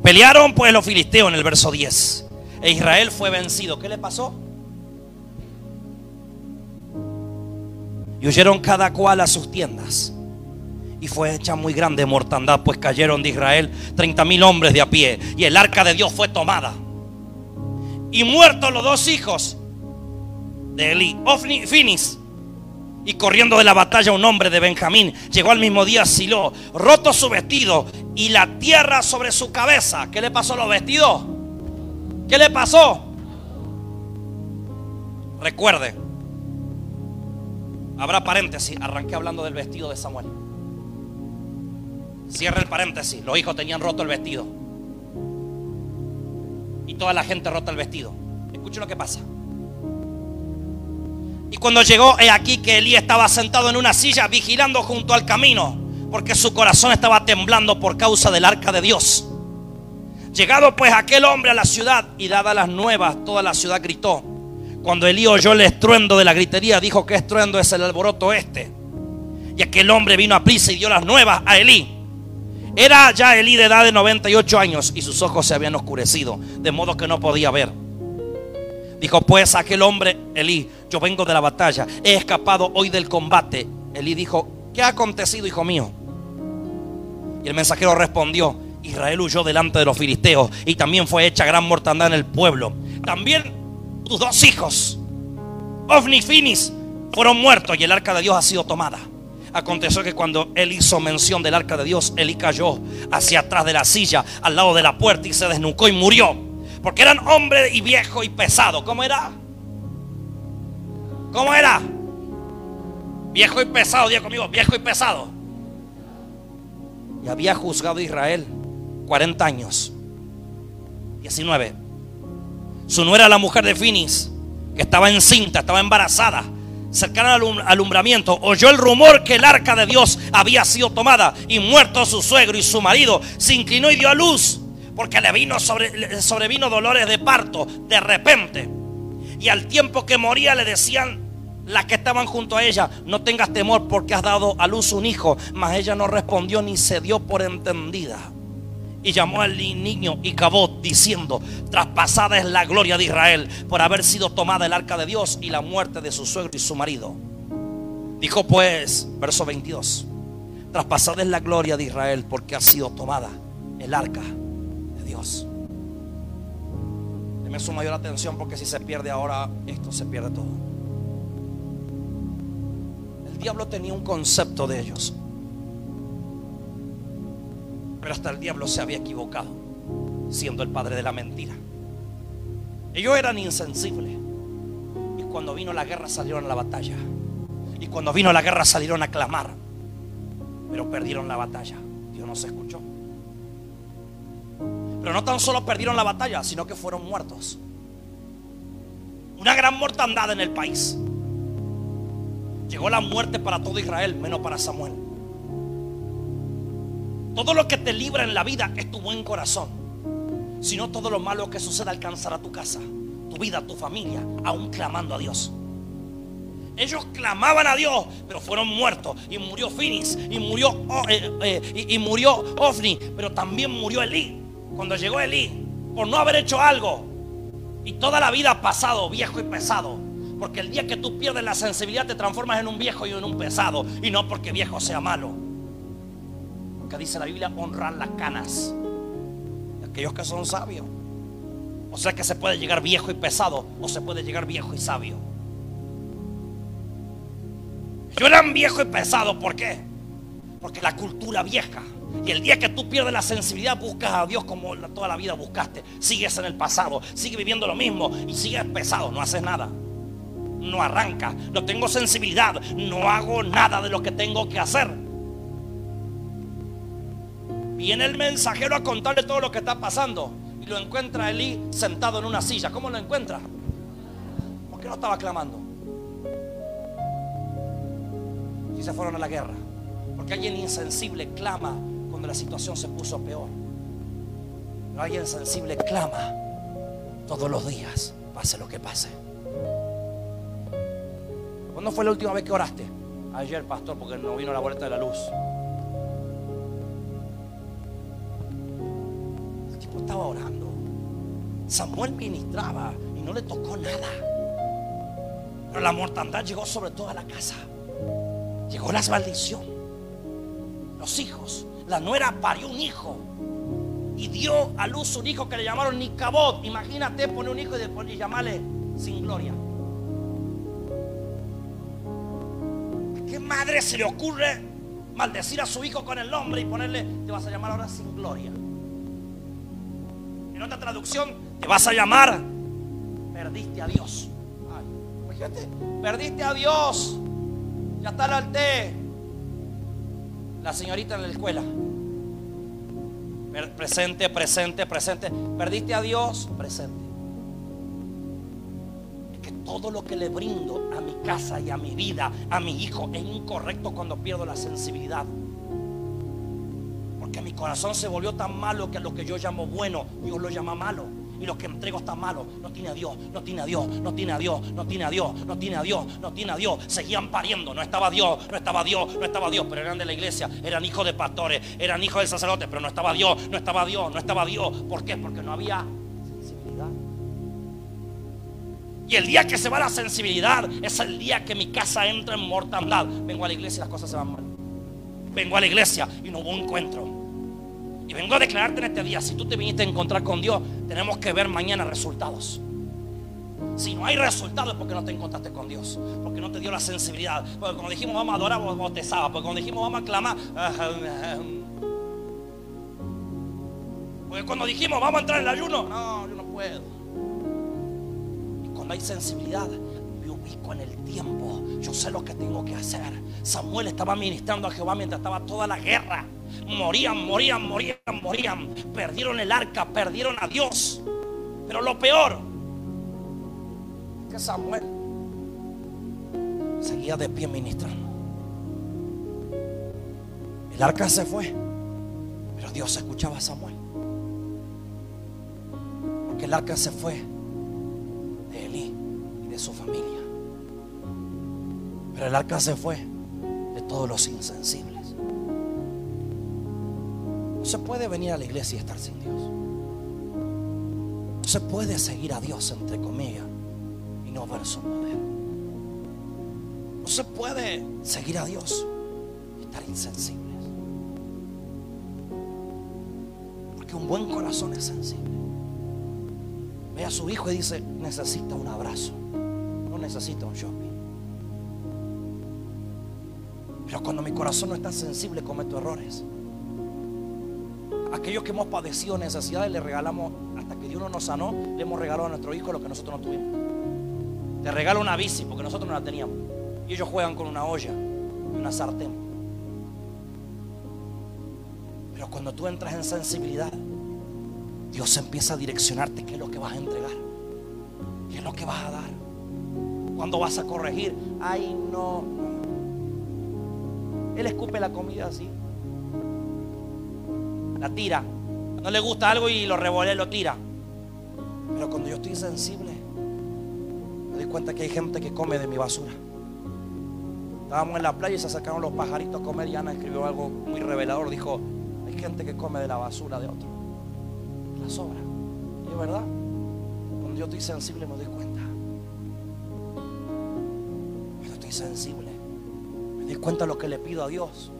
Pelearon pues los filisteos en el verso 10. E Israel fue vencido. ¿Qué le pasó? Y huyeron cada cual a sus tiendas y fue hecha muy grande mortandad, pues cayeron de Israel 30 mil hombres de a pie y el arca de Dios fue tomada. Y muertos los dos hijos de Eli, Ofni Finis. Y corriendo de la batalla un hombre de Benjamín llegó al mismo día a Silo, roto su vestido y la tierra sobre su cabeza. ¿Qué le pasó a los vestidos? ¿Qué le pasó? Recuerde, habrá paréntesis, arranqué hablando del vestido de Samuel. Cierra el paréntesis. Los hijos tenían roto el vestido. Y toda la gente rota el vestido. Escuchen lo que pasa. Y cuando llegó, he aquí que Elí estaba sentado en una silla vigilando junto al camino, porque su corazón estaba temblando por causa del arca de Dios. Llegado pues aquel hombre a la ciudad y dadas las nuevas, toda la ciudad gritó. Cuando Elí oyó el estruendo de la gritería, dijo que estruendo es el alboroto este. Y aquel hombre vino a prisa y dio las nuevas a Elí. Era ya Elí de edad de 98 años y sus ojos se habían oscurecido, de modo que no podía ver. Dijo pues aquel hombre, Elí, yo vengo de la batalla, he escapado hoy del combate. Elí dijo, ¿qué ha acontecido, hijo mío? Y el mensajero respondió, Israel huyó delante de los filisteos y también fue hecha gran mortandad en el pueblo. También tus dos hijos, Ofni y Finis, fueron muertos y el arca de Dios ha sido tomada. Aconteció que cuando él hizo mención del arca de Dios, Él cayó hacia atrás de la silla, al lado de la puerta y se desnucó y murió. Porque eran hombre y viejo y pesado. ¿Cómo era? ¿Cómo era? Viejo y pesado, diga conmigo, viejo y pesado. Y había juzgado a Israel 40 años. 19. Su nuera la mujer de Finis, que estaba encinta, estaba embarazada. Cercana al alumbramiento, oyó el rumor que el arca de Dios había sido tomada y muerto su suegro y su marido, se inclinó y dio a luz, porque le vino sobre, sobrevino dolores de parto de repente. Y al tiempo que moría le decían las que estaban junto a ella, no tengas temor porque has dado a luz un hijo, mas ella no respondió ni se dio por entendida. Y llamó al niño y Cabot diciendo, traspasada es la gloria de Israel por haber sido tomada el arca de Dios y la muerte de su suegro y su marido. Dijo pues, verso 22, traspasada es la gloria de Israel porque ha sido tomada el arca de Dios. Deme su mayor atención porque si se pierde ahora, esto se pierde todo. El diablo tenía un concepto de ellos. Pero hasta el diablo se había equivocado, siendo el padre de la mentira. Ellos eran insensibles. Y cuando vino la guerra salieron a la batalla. Y cuando vino la guerra salieron a clamar. Pero perdieron la batalla. Dios no se escuchó. Pero no tan solo perdieron la batalla, sino que fueron muertos. Una gran mortandad en el país. Llegó la muerte para todo Israel, menos para Samuel. Todo lo que te libra en la vida es tu buen corazón. Si no, todo lo malo que suceda alcanzará tu casa, tu vida, tu familia, aún clamando a Dios. Ellos clamaban a Dios, pero fueron muertos. Y murió Finis, y murió, oh, eh, eh, y, murió Ofni, pero también murió Elí. Cuando llegó Elí, por no haber hecho algo, y toda la vida ha pasado viejo y pesado. Porque el día que tú pierdes la sensibilidad te transformas en un viejo y en un pesado. Y no porque viejo sea malo que dice la Biblia, honrar las canas aquellos que son sabios. O sea que se puede llegar viejo y pesado o se puede llegar viejo y sabio. Yo eran viejo y pesado, ¿por qué? Porque la cultura vieja. Y el día que tú pierdes la sensibilidad, buscas a Dios como toda la vida buscaste. Sigues en el pasado, sigues viviendo lo mismo y sigues pesado, no haces nada. No arranca, no tengo sensibilidad, no hago nada de lo que tengo que hacer. Viene el mensajero a contarle todo lo que está pasando. Y lo encuentra Elí sentado en una silla. ¿Cómo lo encuentra? ¿Por qué no estaba clamando? Si se fueron a la guerra. Porque alguien insensible clama cuando la situación se puso peor. Pero alguien sensible clama todos los días, pase lo que pase. ¿Cuándo fue la última vez que oraste? Ayer, pastor, porque no vino la vuelta de la luz. Estaba orando. Samuel ministraba y no le tocó nada. Pero la mortandad llegó sobre toda la casa. Llegó la maldición. Los hijos. La nuera parió un hijo. Y dio a luz un hijo que le llamaron Nicabot. Imagínate poner un hijo y, después, llamarle sin gloria. qué madre se le ocurre maldecir a su hijo con el nombre y ponerle, te vas a llamar ahora sin gloria? En otra traducción, te vas a llamar, perdiste a Dios. imagínate, perdiste a Dios. Ya está el té. La señorita en la escuela. Presente, presente, presente. Perdiste a Dios, presente. Es que todo lo que le brindo a mi casa y a mi vida, a mi hijo, es incorrecto cuando pierdo la sensibilidad mi corazón se volvió tan malo que lo que yo llamo bueno, Dios lo llama malo. Y lo que entrego está malo. No tiene a Dios, no tiene a Dios, no tiene a Dios, no tiene a Dios, no tiene a Dios, no tiene a Dios. Seguían pariendo, no estaba Dios, no estaba Dios, no estaba Dios, pero eran de la iglesia, eran hijos de pastores, eran hijos de sacerdotes, pero no estaba Dios, no estaba Dios, no estaba Dios. ¿Por qué? Porque no había sensibilidad. Y el día que se va la sensibilidad es el día que mi casa entra en mortandad. Vengo a la iglesia y las cosas se van mal. Vengo a la iglesia y no hubo un encuentro. Y vengo a declararte en este día, si tú te viniste a encontrar con Dios, tenemos que ver mañana resultados. Si no hay resultados es porque no te encontraste con Dios. Porque no te dio la sensibilidad. Porque cuando dijimos vamos a adorar, vos botezabas. Porque cuando dijimos vamos a clamar. Porque cuando dijimos vamos a entrar en el ayuno. No, yo no puedo. Y cuando hay sensibilidad, me ubico en el tiempo. Yo sé lo que tengo que hacer. Samuel estaba ministrando a Jehová mientras estaba toda la guerra. Morían, morían, morían, morían. Perdieron el arca, perdieron a Dios. Pero lo peor que Samuel seguía de pie ministrando. El arca se fue, pero Dios escuchaba a Samuel. Porque el arca se fue de Elí y de su familia. Pero el arca se fue de todos los insensibles. Se puede venir a la iglesia y estar sin Dios. No se puede seguir a Dios, entre comillas, y no ver su poder. No se puede seguir a Dios y estar insensibles. Porque un buen corazón es sensible. Ve a su hijo y dice, necesita un abrazo, no necesita un shopping. Pero cuando mi corazón no está sensible, cometo errores. Aquellos que hemos padecido necesidades, le regalamos, hasta que Dios no nos sanó, le hemos regalado a nuestro hijo lo que nosotros no tuvimos. Te regalo una bici porque nosotros no la teníamos. Y ellos juegan con una olla una sartén. Pero cuando tú entras en sensibilidad, Dios empieza a direccionarte qué es lo que vas a entregar, qué es lo que vas a dar, cuando vas a corregir. Ay, no. Él escupe la comida así, la tira. No le gusta algo y lo revolea lo tira. Pero cuando yo estoy sensible, me doy cuenta que hay gente que come de mi basura. Estábamos en la playa y se acercaron los pajaritos a comer y Ana escribió algo muy revelador. Dijo, hay gente que come de la basura de otro. La sobra. Y es verdad. Cuando yo estoy sensible me doy cuenta. Cuando estoy sensible, me doy cuenta de lo que le pido a Dios.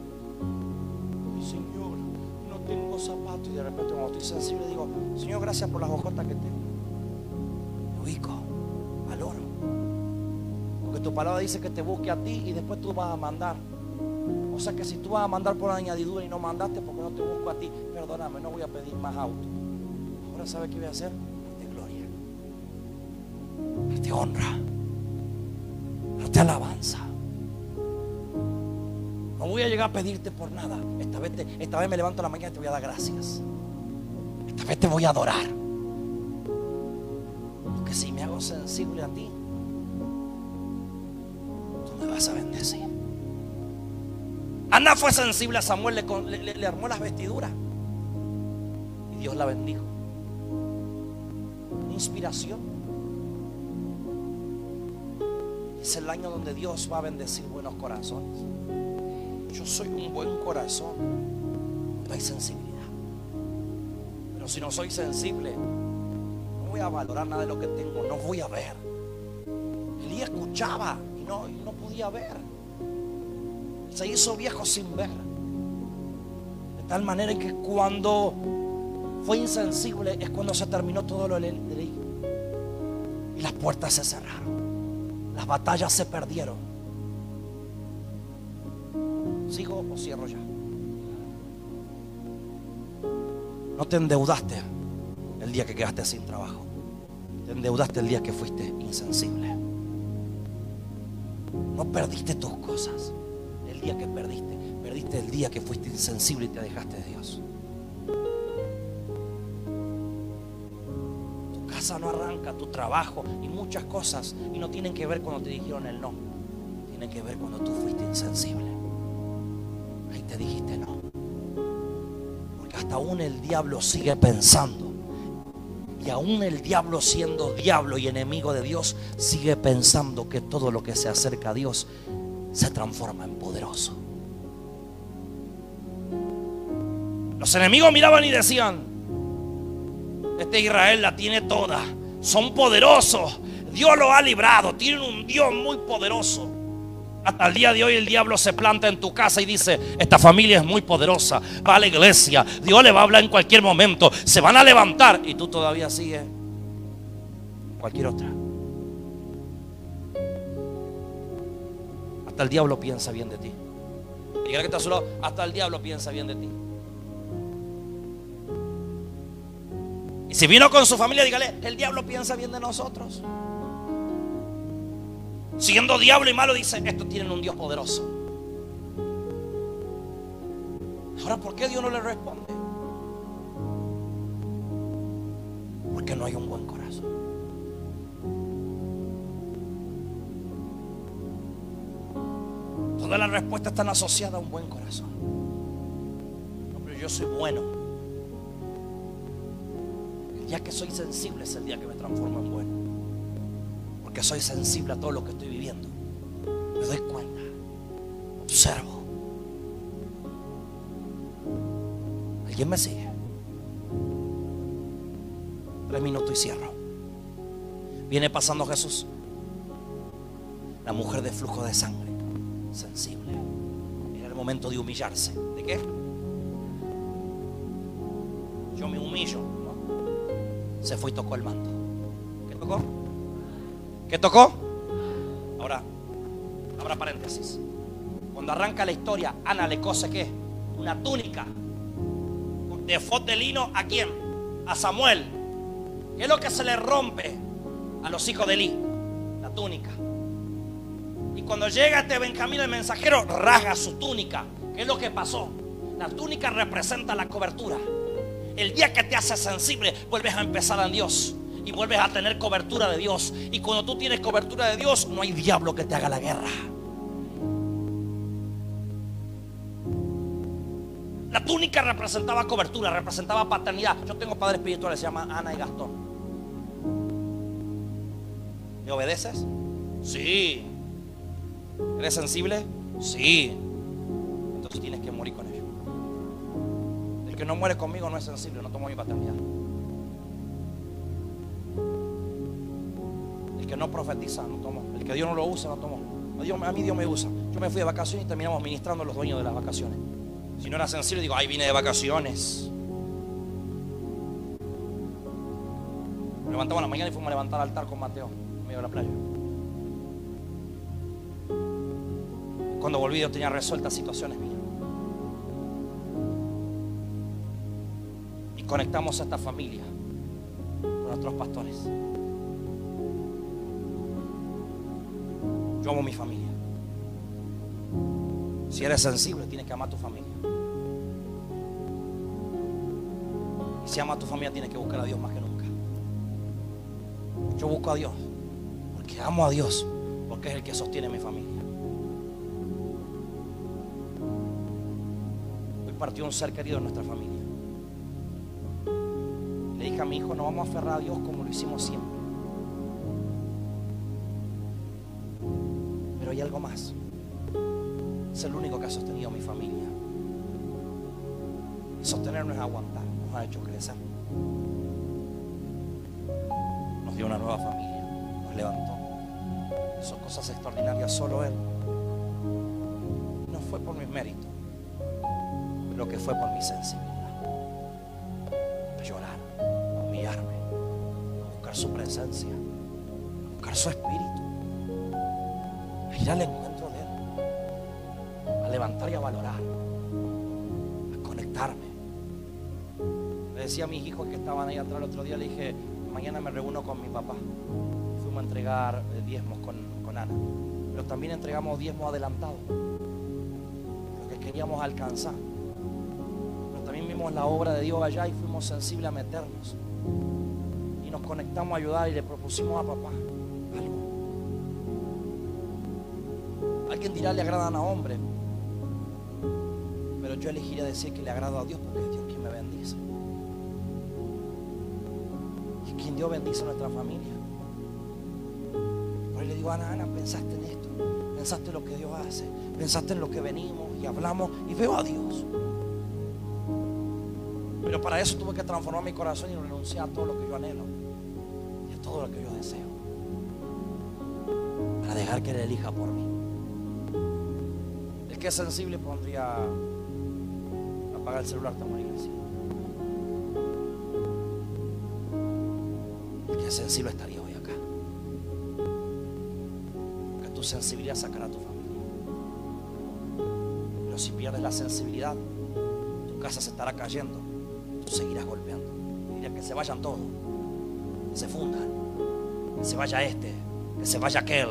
Y de repente cuando estoy sensible digo, Señor, gracias por las hojotas que tengo. Me ubico, valoro. Porque tu palabra dice que te busque a ti y después tú vas a mandar. O sea que si tú vas a mandar por añadidura y no mandaste porque no te busco a ti, perdóname, no voy a pedir más auto. Ahora sabes qué voy a hacer? Darte gloria. Darte honra. Darte alabanza. No voy a llegar a pedirte por nada. Esta vez, esta vez me levanto a la mañana y te voy a dar gracias. Esta vez te voy a adorar. Porque si me hago sensible a ti, tú me vas a bendecir. Ana fue sensible a Samuel, le- le armó las vestiduras. Y Dios la bendijo. Inspiración. Es el año donde Dios va a bendecir buenos corazones. Yo soy un buen corazón. No hay sensibilidad. Pero si no soy sensible, no voy a valorar nada de lo que tengo. No voy a ver. Elías escuchaba y no, y no podía ver. Se hizo viejo sin ver. De tal manera que cuando fue insensible es cuando se terminó todo lo de. Y las puertas se cerraron. Las batallas se perdieron. ¿Sigo o cierro ya? No te endeudaste el día que quedaste sin trabajo. Te endeudaste el día que fuiste insensible. No perdiste tus cosas el día que perdiste. Perdiste el día que fuiste insensible y te dejaste de Dios. Tu casa no arranca, tu trabajo y muchas cosas. Y no tienen que ver cuando te dijeron el no. Tienen que ver cuando tú fuiste insensible. Te dijiste no. Porque hasta aún el diablo sigue pensando. Y aún el diablo siendo diablo y enemigo de Dios, sigue pensando que todo lo que se acerca a Dios se transforma en poderoso. Los enemigos miraban y decían, este Israel la tiene toda, son poderosos, Dios lo ha librado, tienen un Dios muy poderoso. Hasta el día de hoy el diablo se planta en tu casa y dice, esta familia es muy poderosa, va a la iglesia, Dios le va a hablar en cualquier momento, se van a levantar y tú todavía sigues cualquier otra. Hasta el diablo piensa bien de ti. Y que está a su lado, hasta el diablo piensa bien de ti. Y si vino con su familia, dígale, el diablo piensa bien de nosotros. Siendo diablo y malo, dice, estos tienen un Dios poderoso. Ahora, ¿por qué Dios no le responde? Porque no hay un buen corazón. Todas las respuestas están asociadas a un buen corazón. No, pero yo soy bueno. El día que soy sensible es el día que me transformo en bueno. Soy sensible a todo lo que estoy viviendo. Me doy cuenta. Observo. ¿Alguien me sigue? Tres minutos y cierro. Viene pasando Jesús. La mujer de flujo de sangre. Sensible. Era el momento de humillarse. ¿De qué? Yo me humillo. Se fue y tocó el manto. ¿Qué tocó? ¿Qué tocó? Ahora, abra paréntesis. Cuando arranca la historia, Ana le cose qué? Una túnica. De fot de lino a quién? A Samuel. ¿Qué es lo que se le rompe a los hijos de Eli? La túnica. Y cuando llega este Benjamín el mensajero, rasga su túnica. ¿Qué es lo que pasó? La túnica representa la cobertura. El día que te haces sensible, vuelves a empezar en Dios. Y vuelves a tener cobertura de Dios. Y cuando tú tienes cobertura de Dios, no hay diablo que te haga la guerra. La túnica representaba cobertura, representaba paternidad. Yo tengo padres espirituales, se llaman Ana y Gastón. ¿Me obedeces? Sí. ¿Eres sensible? Sí. Entonces tienes que morir con ellos. El que no muere conmigo no es sensible, no tomo mi paternidad. Que no profetiza, no tomo. El que Dios no lo usa, no tomo. A, mí Dios me usa. Yo me fui de vacaciones y terminamos ministrando a los dueños de las vacaciones. Si no era sensible, digo, ay, vine de vacaciones. Levantamos la mañana y fuimos a levantar altar con Mateo, en medio de la playa. Cuando volví yo tenía resueltas situaciones mías. Y conectamos a esta familia con nuestros pastores. Yo amo mi familia. Si eres sensible, tienes que amar a tu familia. Y si amas a tu familia, tienes que buscar a Dios más que nunca. Yo busco a Dios porque amo a Dios, porque es el que sostiene mi familia. Hoy partió un ser querido en nuestra familia. Le dije a mi hijo, nos vamos a aferrar a Dios como lo hicimos siempre. Algo más. Es el único que ha sostenido mi familia. Sostenernos es aguantar, nos ha hecho crecer. Nos dio una nueva familia, nos levantó. Son cosas extraordinarias, solo Él. No fue por mis méritos, pero que fue por mi sensibilidad. A llorar, a humillarme, a buscar su presencia, a buscar su espíritu, ir al encuentro de Él, a levantar y a valorar, a conectarme. Le decía a mis hijos que estaban ahí atrás el otro día, le dije, mañana me reúno con mi papá. Fuimos a entregar eh, diezmos con, con Ana, pero también entregamos diezmos adelantados, lo que queríamos alcanzar. Pero también vimos la obra de Dios allá y fuimos sensibles a meternos. Y nos conectamos a ayudar y le propusimos a papá Alguien dirá le agradan a hombres, pero yo elegiría decir que le agrado a Dios porque es Dios quien me bendice. Y quien Dios bendice a nuestra familia. Por ahí le digo, Ana, Ana, pensaste en esto, pensaste en lo que Dios hace, pensaste en lo que venimos y hablamos y veo a Dios. Pero para eso tuve que transformar mi corazón y renunciar a todo lo que yo anhelo y a todo lo que yo deseo. Para dejar que Él elija por mí. Que es sensible pondría apagar el celular, iglesia. El que es sensible estaría hoy acá. Porque tu sensibilidad sacará a tu familia. Pero si pierdes la sensibilidad, tu casa se estará cayendo. Tú seguirás golpeando. Mira que se vayan todos. Que se fundan. Que se vaya este. Que se vaya aquel.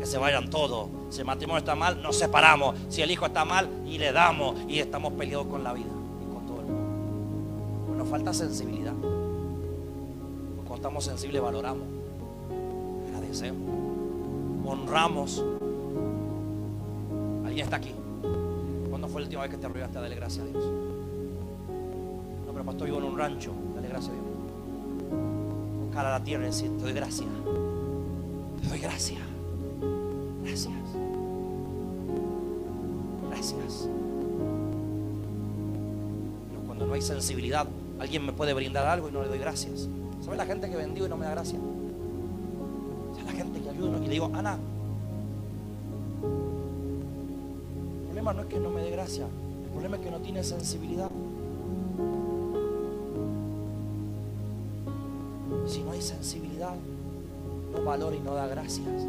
Que se vayan todos. Si el matrimonio está mal, nos separamos. Si el hijo está mal, y le damos. Y estamos peleados con la vida y con todo el mundo. Pues nos falta sensibilidad. Porque cuando estamos sensibles, valoramos. Agradecemos. Honramos. Alguien ¿Quién está aquí? ¿Cuándo fue la última vez que te arruinaste a darle gracias a Dios? No, pero pastor, vivo en un rancho. Dale gracias a Dios. Buscar a la tierra y decir, te doy gracias. Te doy gracias. Gracias. Pero cuando no hay sensibilidad, alguien me puede brindar algo y no le doy gracias. ¿Sabes la gente que bendigo y no me da gracias? Sea, la gente que ayuda y le digo, Ana, el problema no es que no me dé gracia, el problema es que no tiene sensibilidad. Si no hay sensibilidad, no valora y no da gracias.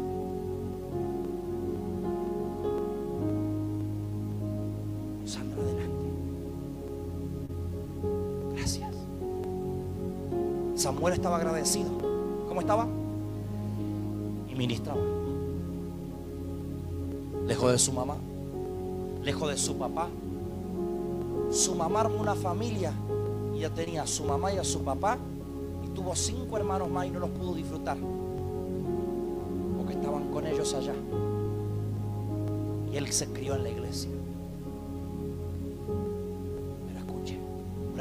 Saldrá adelante. Gracias. Samuel estaba agradecido. ¿Cómo estaba? Y ministraba. Lejos de su mamá, lejos de su papá. Su mamá armó una familia y ya tenía a su mamá y a su papá y tuvo cinco hermanos más y no los pudo disfrutar porque estaban con ellos allá. Y él se crió en la iglesia.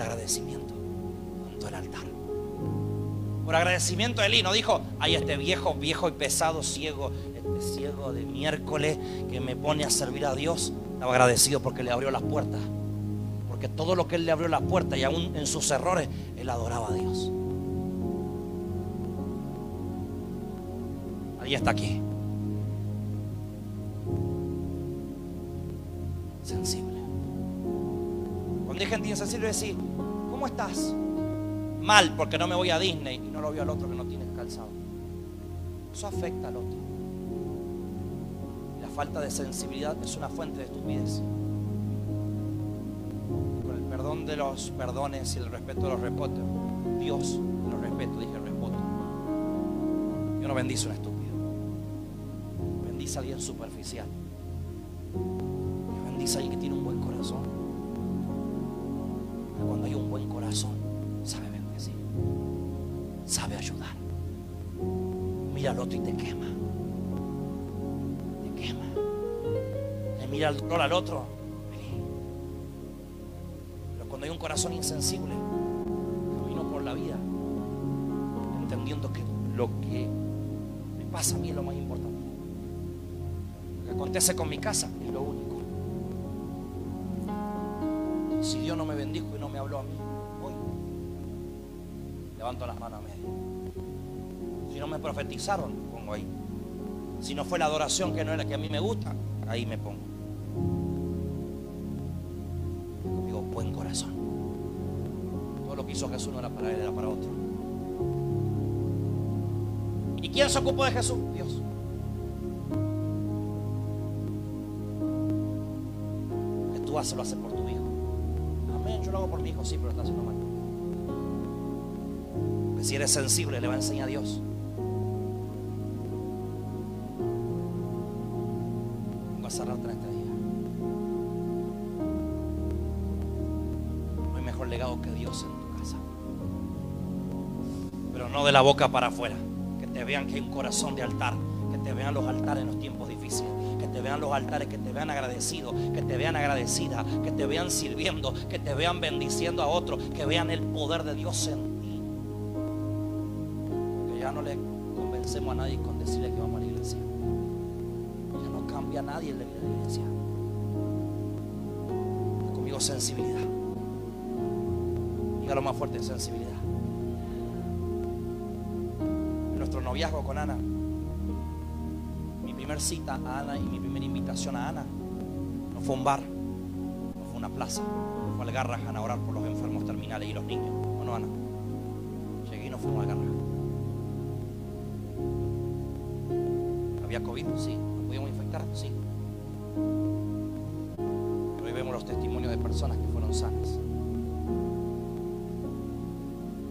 Agradecimiento, montó el altar. Por agradecimiento Elí no dijo, ay este viejo, viejo y pesado ciego, este ciego de miércoles que me pone a servir a Dios. Estaba agradecido porque le abrió las puertas. Porque todo lo que él le abrió las puertas y aún en sus errores, él adoraba a Dios. Ahí está aquí. Gente insensible, decir, ¿cómo estás? Mal, porque no me voy a Disney y no lo veo al otro que no tiene calzado. Eso afecta al otro. La falta de sensibilidad es una fuente de estupidez. Con el perdón de los perdones y el respeto de los respetos, Dios los respeto, dije respeto. Yo no bendice a un estúpido. Bendice a alguien superficial. Bendice a alguien que tiene un hay un buen corazón, sabe bendecir. Sabe ayudar. Mira al otro y te quema. Te quema. Le mira el dolor al otro. vení. Pero cuando hay un corazón insensible, camino por la vida entendiendo que lo que me pasa a mí es lo más importante. Lo que acontece con mi casa Si Dios no me bendijo y no me habló a mí, hoy levanto las manos a medio. Si no me profetizaron, pongo ahí. Si no fue la adoración que no era que a mí me gusta, ahí me pongo. Digo, buen corazón. Todo lo que hizo Jesús no era para él, era para otro. ¿Y quién se ocupó de Jesús? Dios. Que tú haces lo por mi hijo, sí, pero está haciendo mal. Porque si eres sensible, le va a enseñar a Dios. Vengo a cerrarte en este día. No hay mejor legado que Dios en tu casa. Pero no de la boca para afuera. Que te vean que hay un corazón de altar. Que te vean los altares en los tiempos difíciles. Te vean los altares, que te vean agradecidos. Que te vean agradecida. Que te vean sirviendo. Que te vean bendiciendo a otros. Que vean el poder de Dios en ti. Que ya no le convencemos a nadie con decirle que vamos a la iglesia. Ya no cambia nadie en la vida de iglesia. Conmigo sensibilidad. Dígalo más fuerte, sensibilidad. En nuestro noviazgo con Ana, mi primer cita a Ana y mi primera invitación a Ana no fue un bar, no fue una plaza, no fue al Garrahan a orar por los enfermos terminales y los niños. ¿O no, Ana? Llegué y no fuimos al Garrahan. ¿Había COVID? Sí. ¿Nos podíamos infectar? Sí. Pero hoy vemos los testimonios de personas que fueron sanas.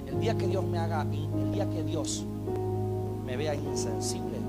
El día que Dios me haga, el día que Dios me vea insensible,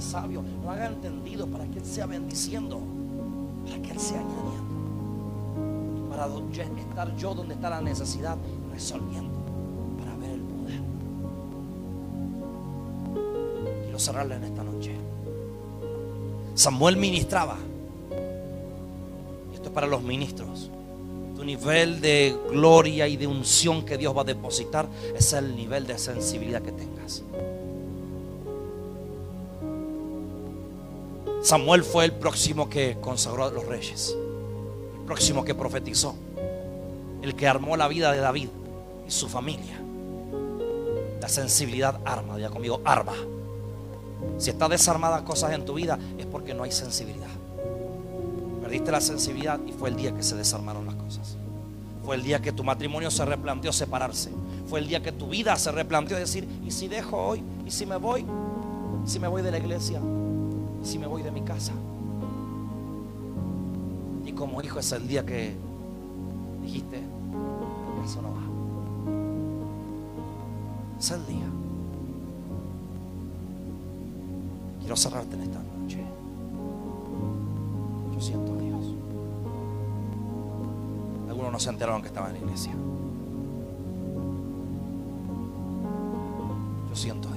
sabio, nos haga entendido, para que Él sea bendiciendo, para que Él sea añadiendo, para estar yo donde está la necesidad, resolviendo, para ver el poder. Quiero cerrarle en esta noche. Samuel ministraba. Esto es para los ministros. Tu nivel de gloria y de unción que Dios va a depositar es el nivel de sensibilidad que tengas. Samuel fue el próximo que consagró a los reyes, el próximo que profetizó, el que armó la vida de David y su familia. La sensibilidad arma, ya conmigo, arma. Si está desarmada cosas en tu vida es porque no hay sensibilidad. Perdiste la sensibilidad y fue el día que se desarmaron las cosas. Fue el día que tu matrimonio se replanteó separarse. Fue el día que tu vida se replanteó decir, ¿y si dejo hoy? ¿Y si me voy? ¿Y si me voy de la iglesia? Si me voy de mi casa? Y como hijo es el día que dijiste, eso no va. Es el día. Quiero cerrarte en esta noche. Yo siento a Dios. Algunos no se enteraron que estaba en la iglesia. Yo siento a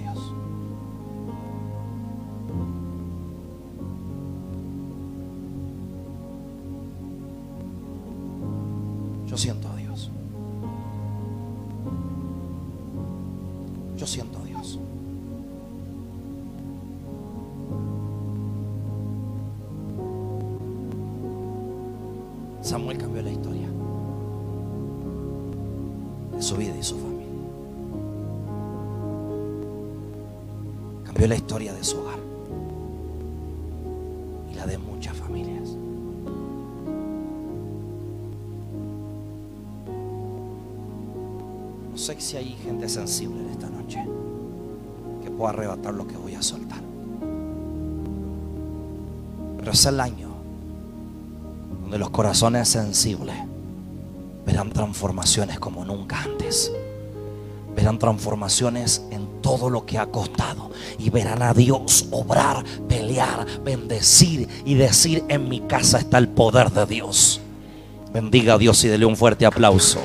Samuel cambió la historia de su vida y su familia. Cambió la historia de su hogar y la de muchas familias. sé si hay gente sensible en esta noche que pueda arrebatar lo que voy a soltar. Pero es el año donde los corazones sensibles verán transformaciones como nunca antes. Verán transformaciones en todo lo que ha costado y verán a Dios obrar, pelear, bendecir y decir en mi casa está el poder de Dios. Bendiga a Dios y dele un fuerte aplauso.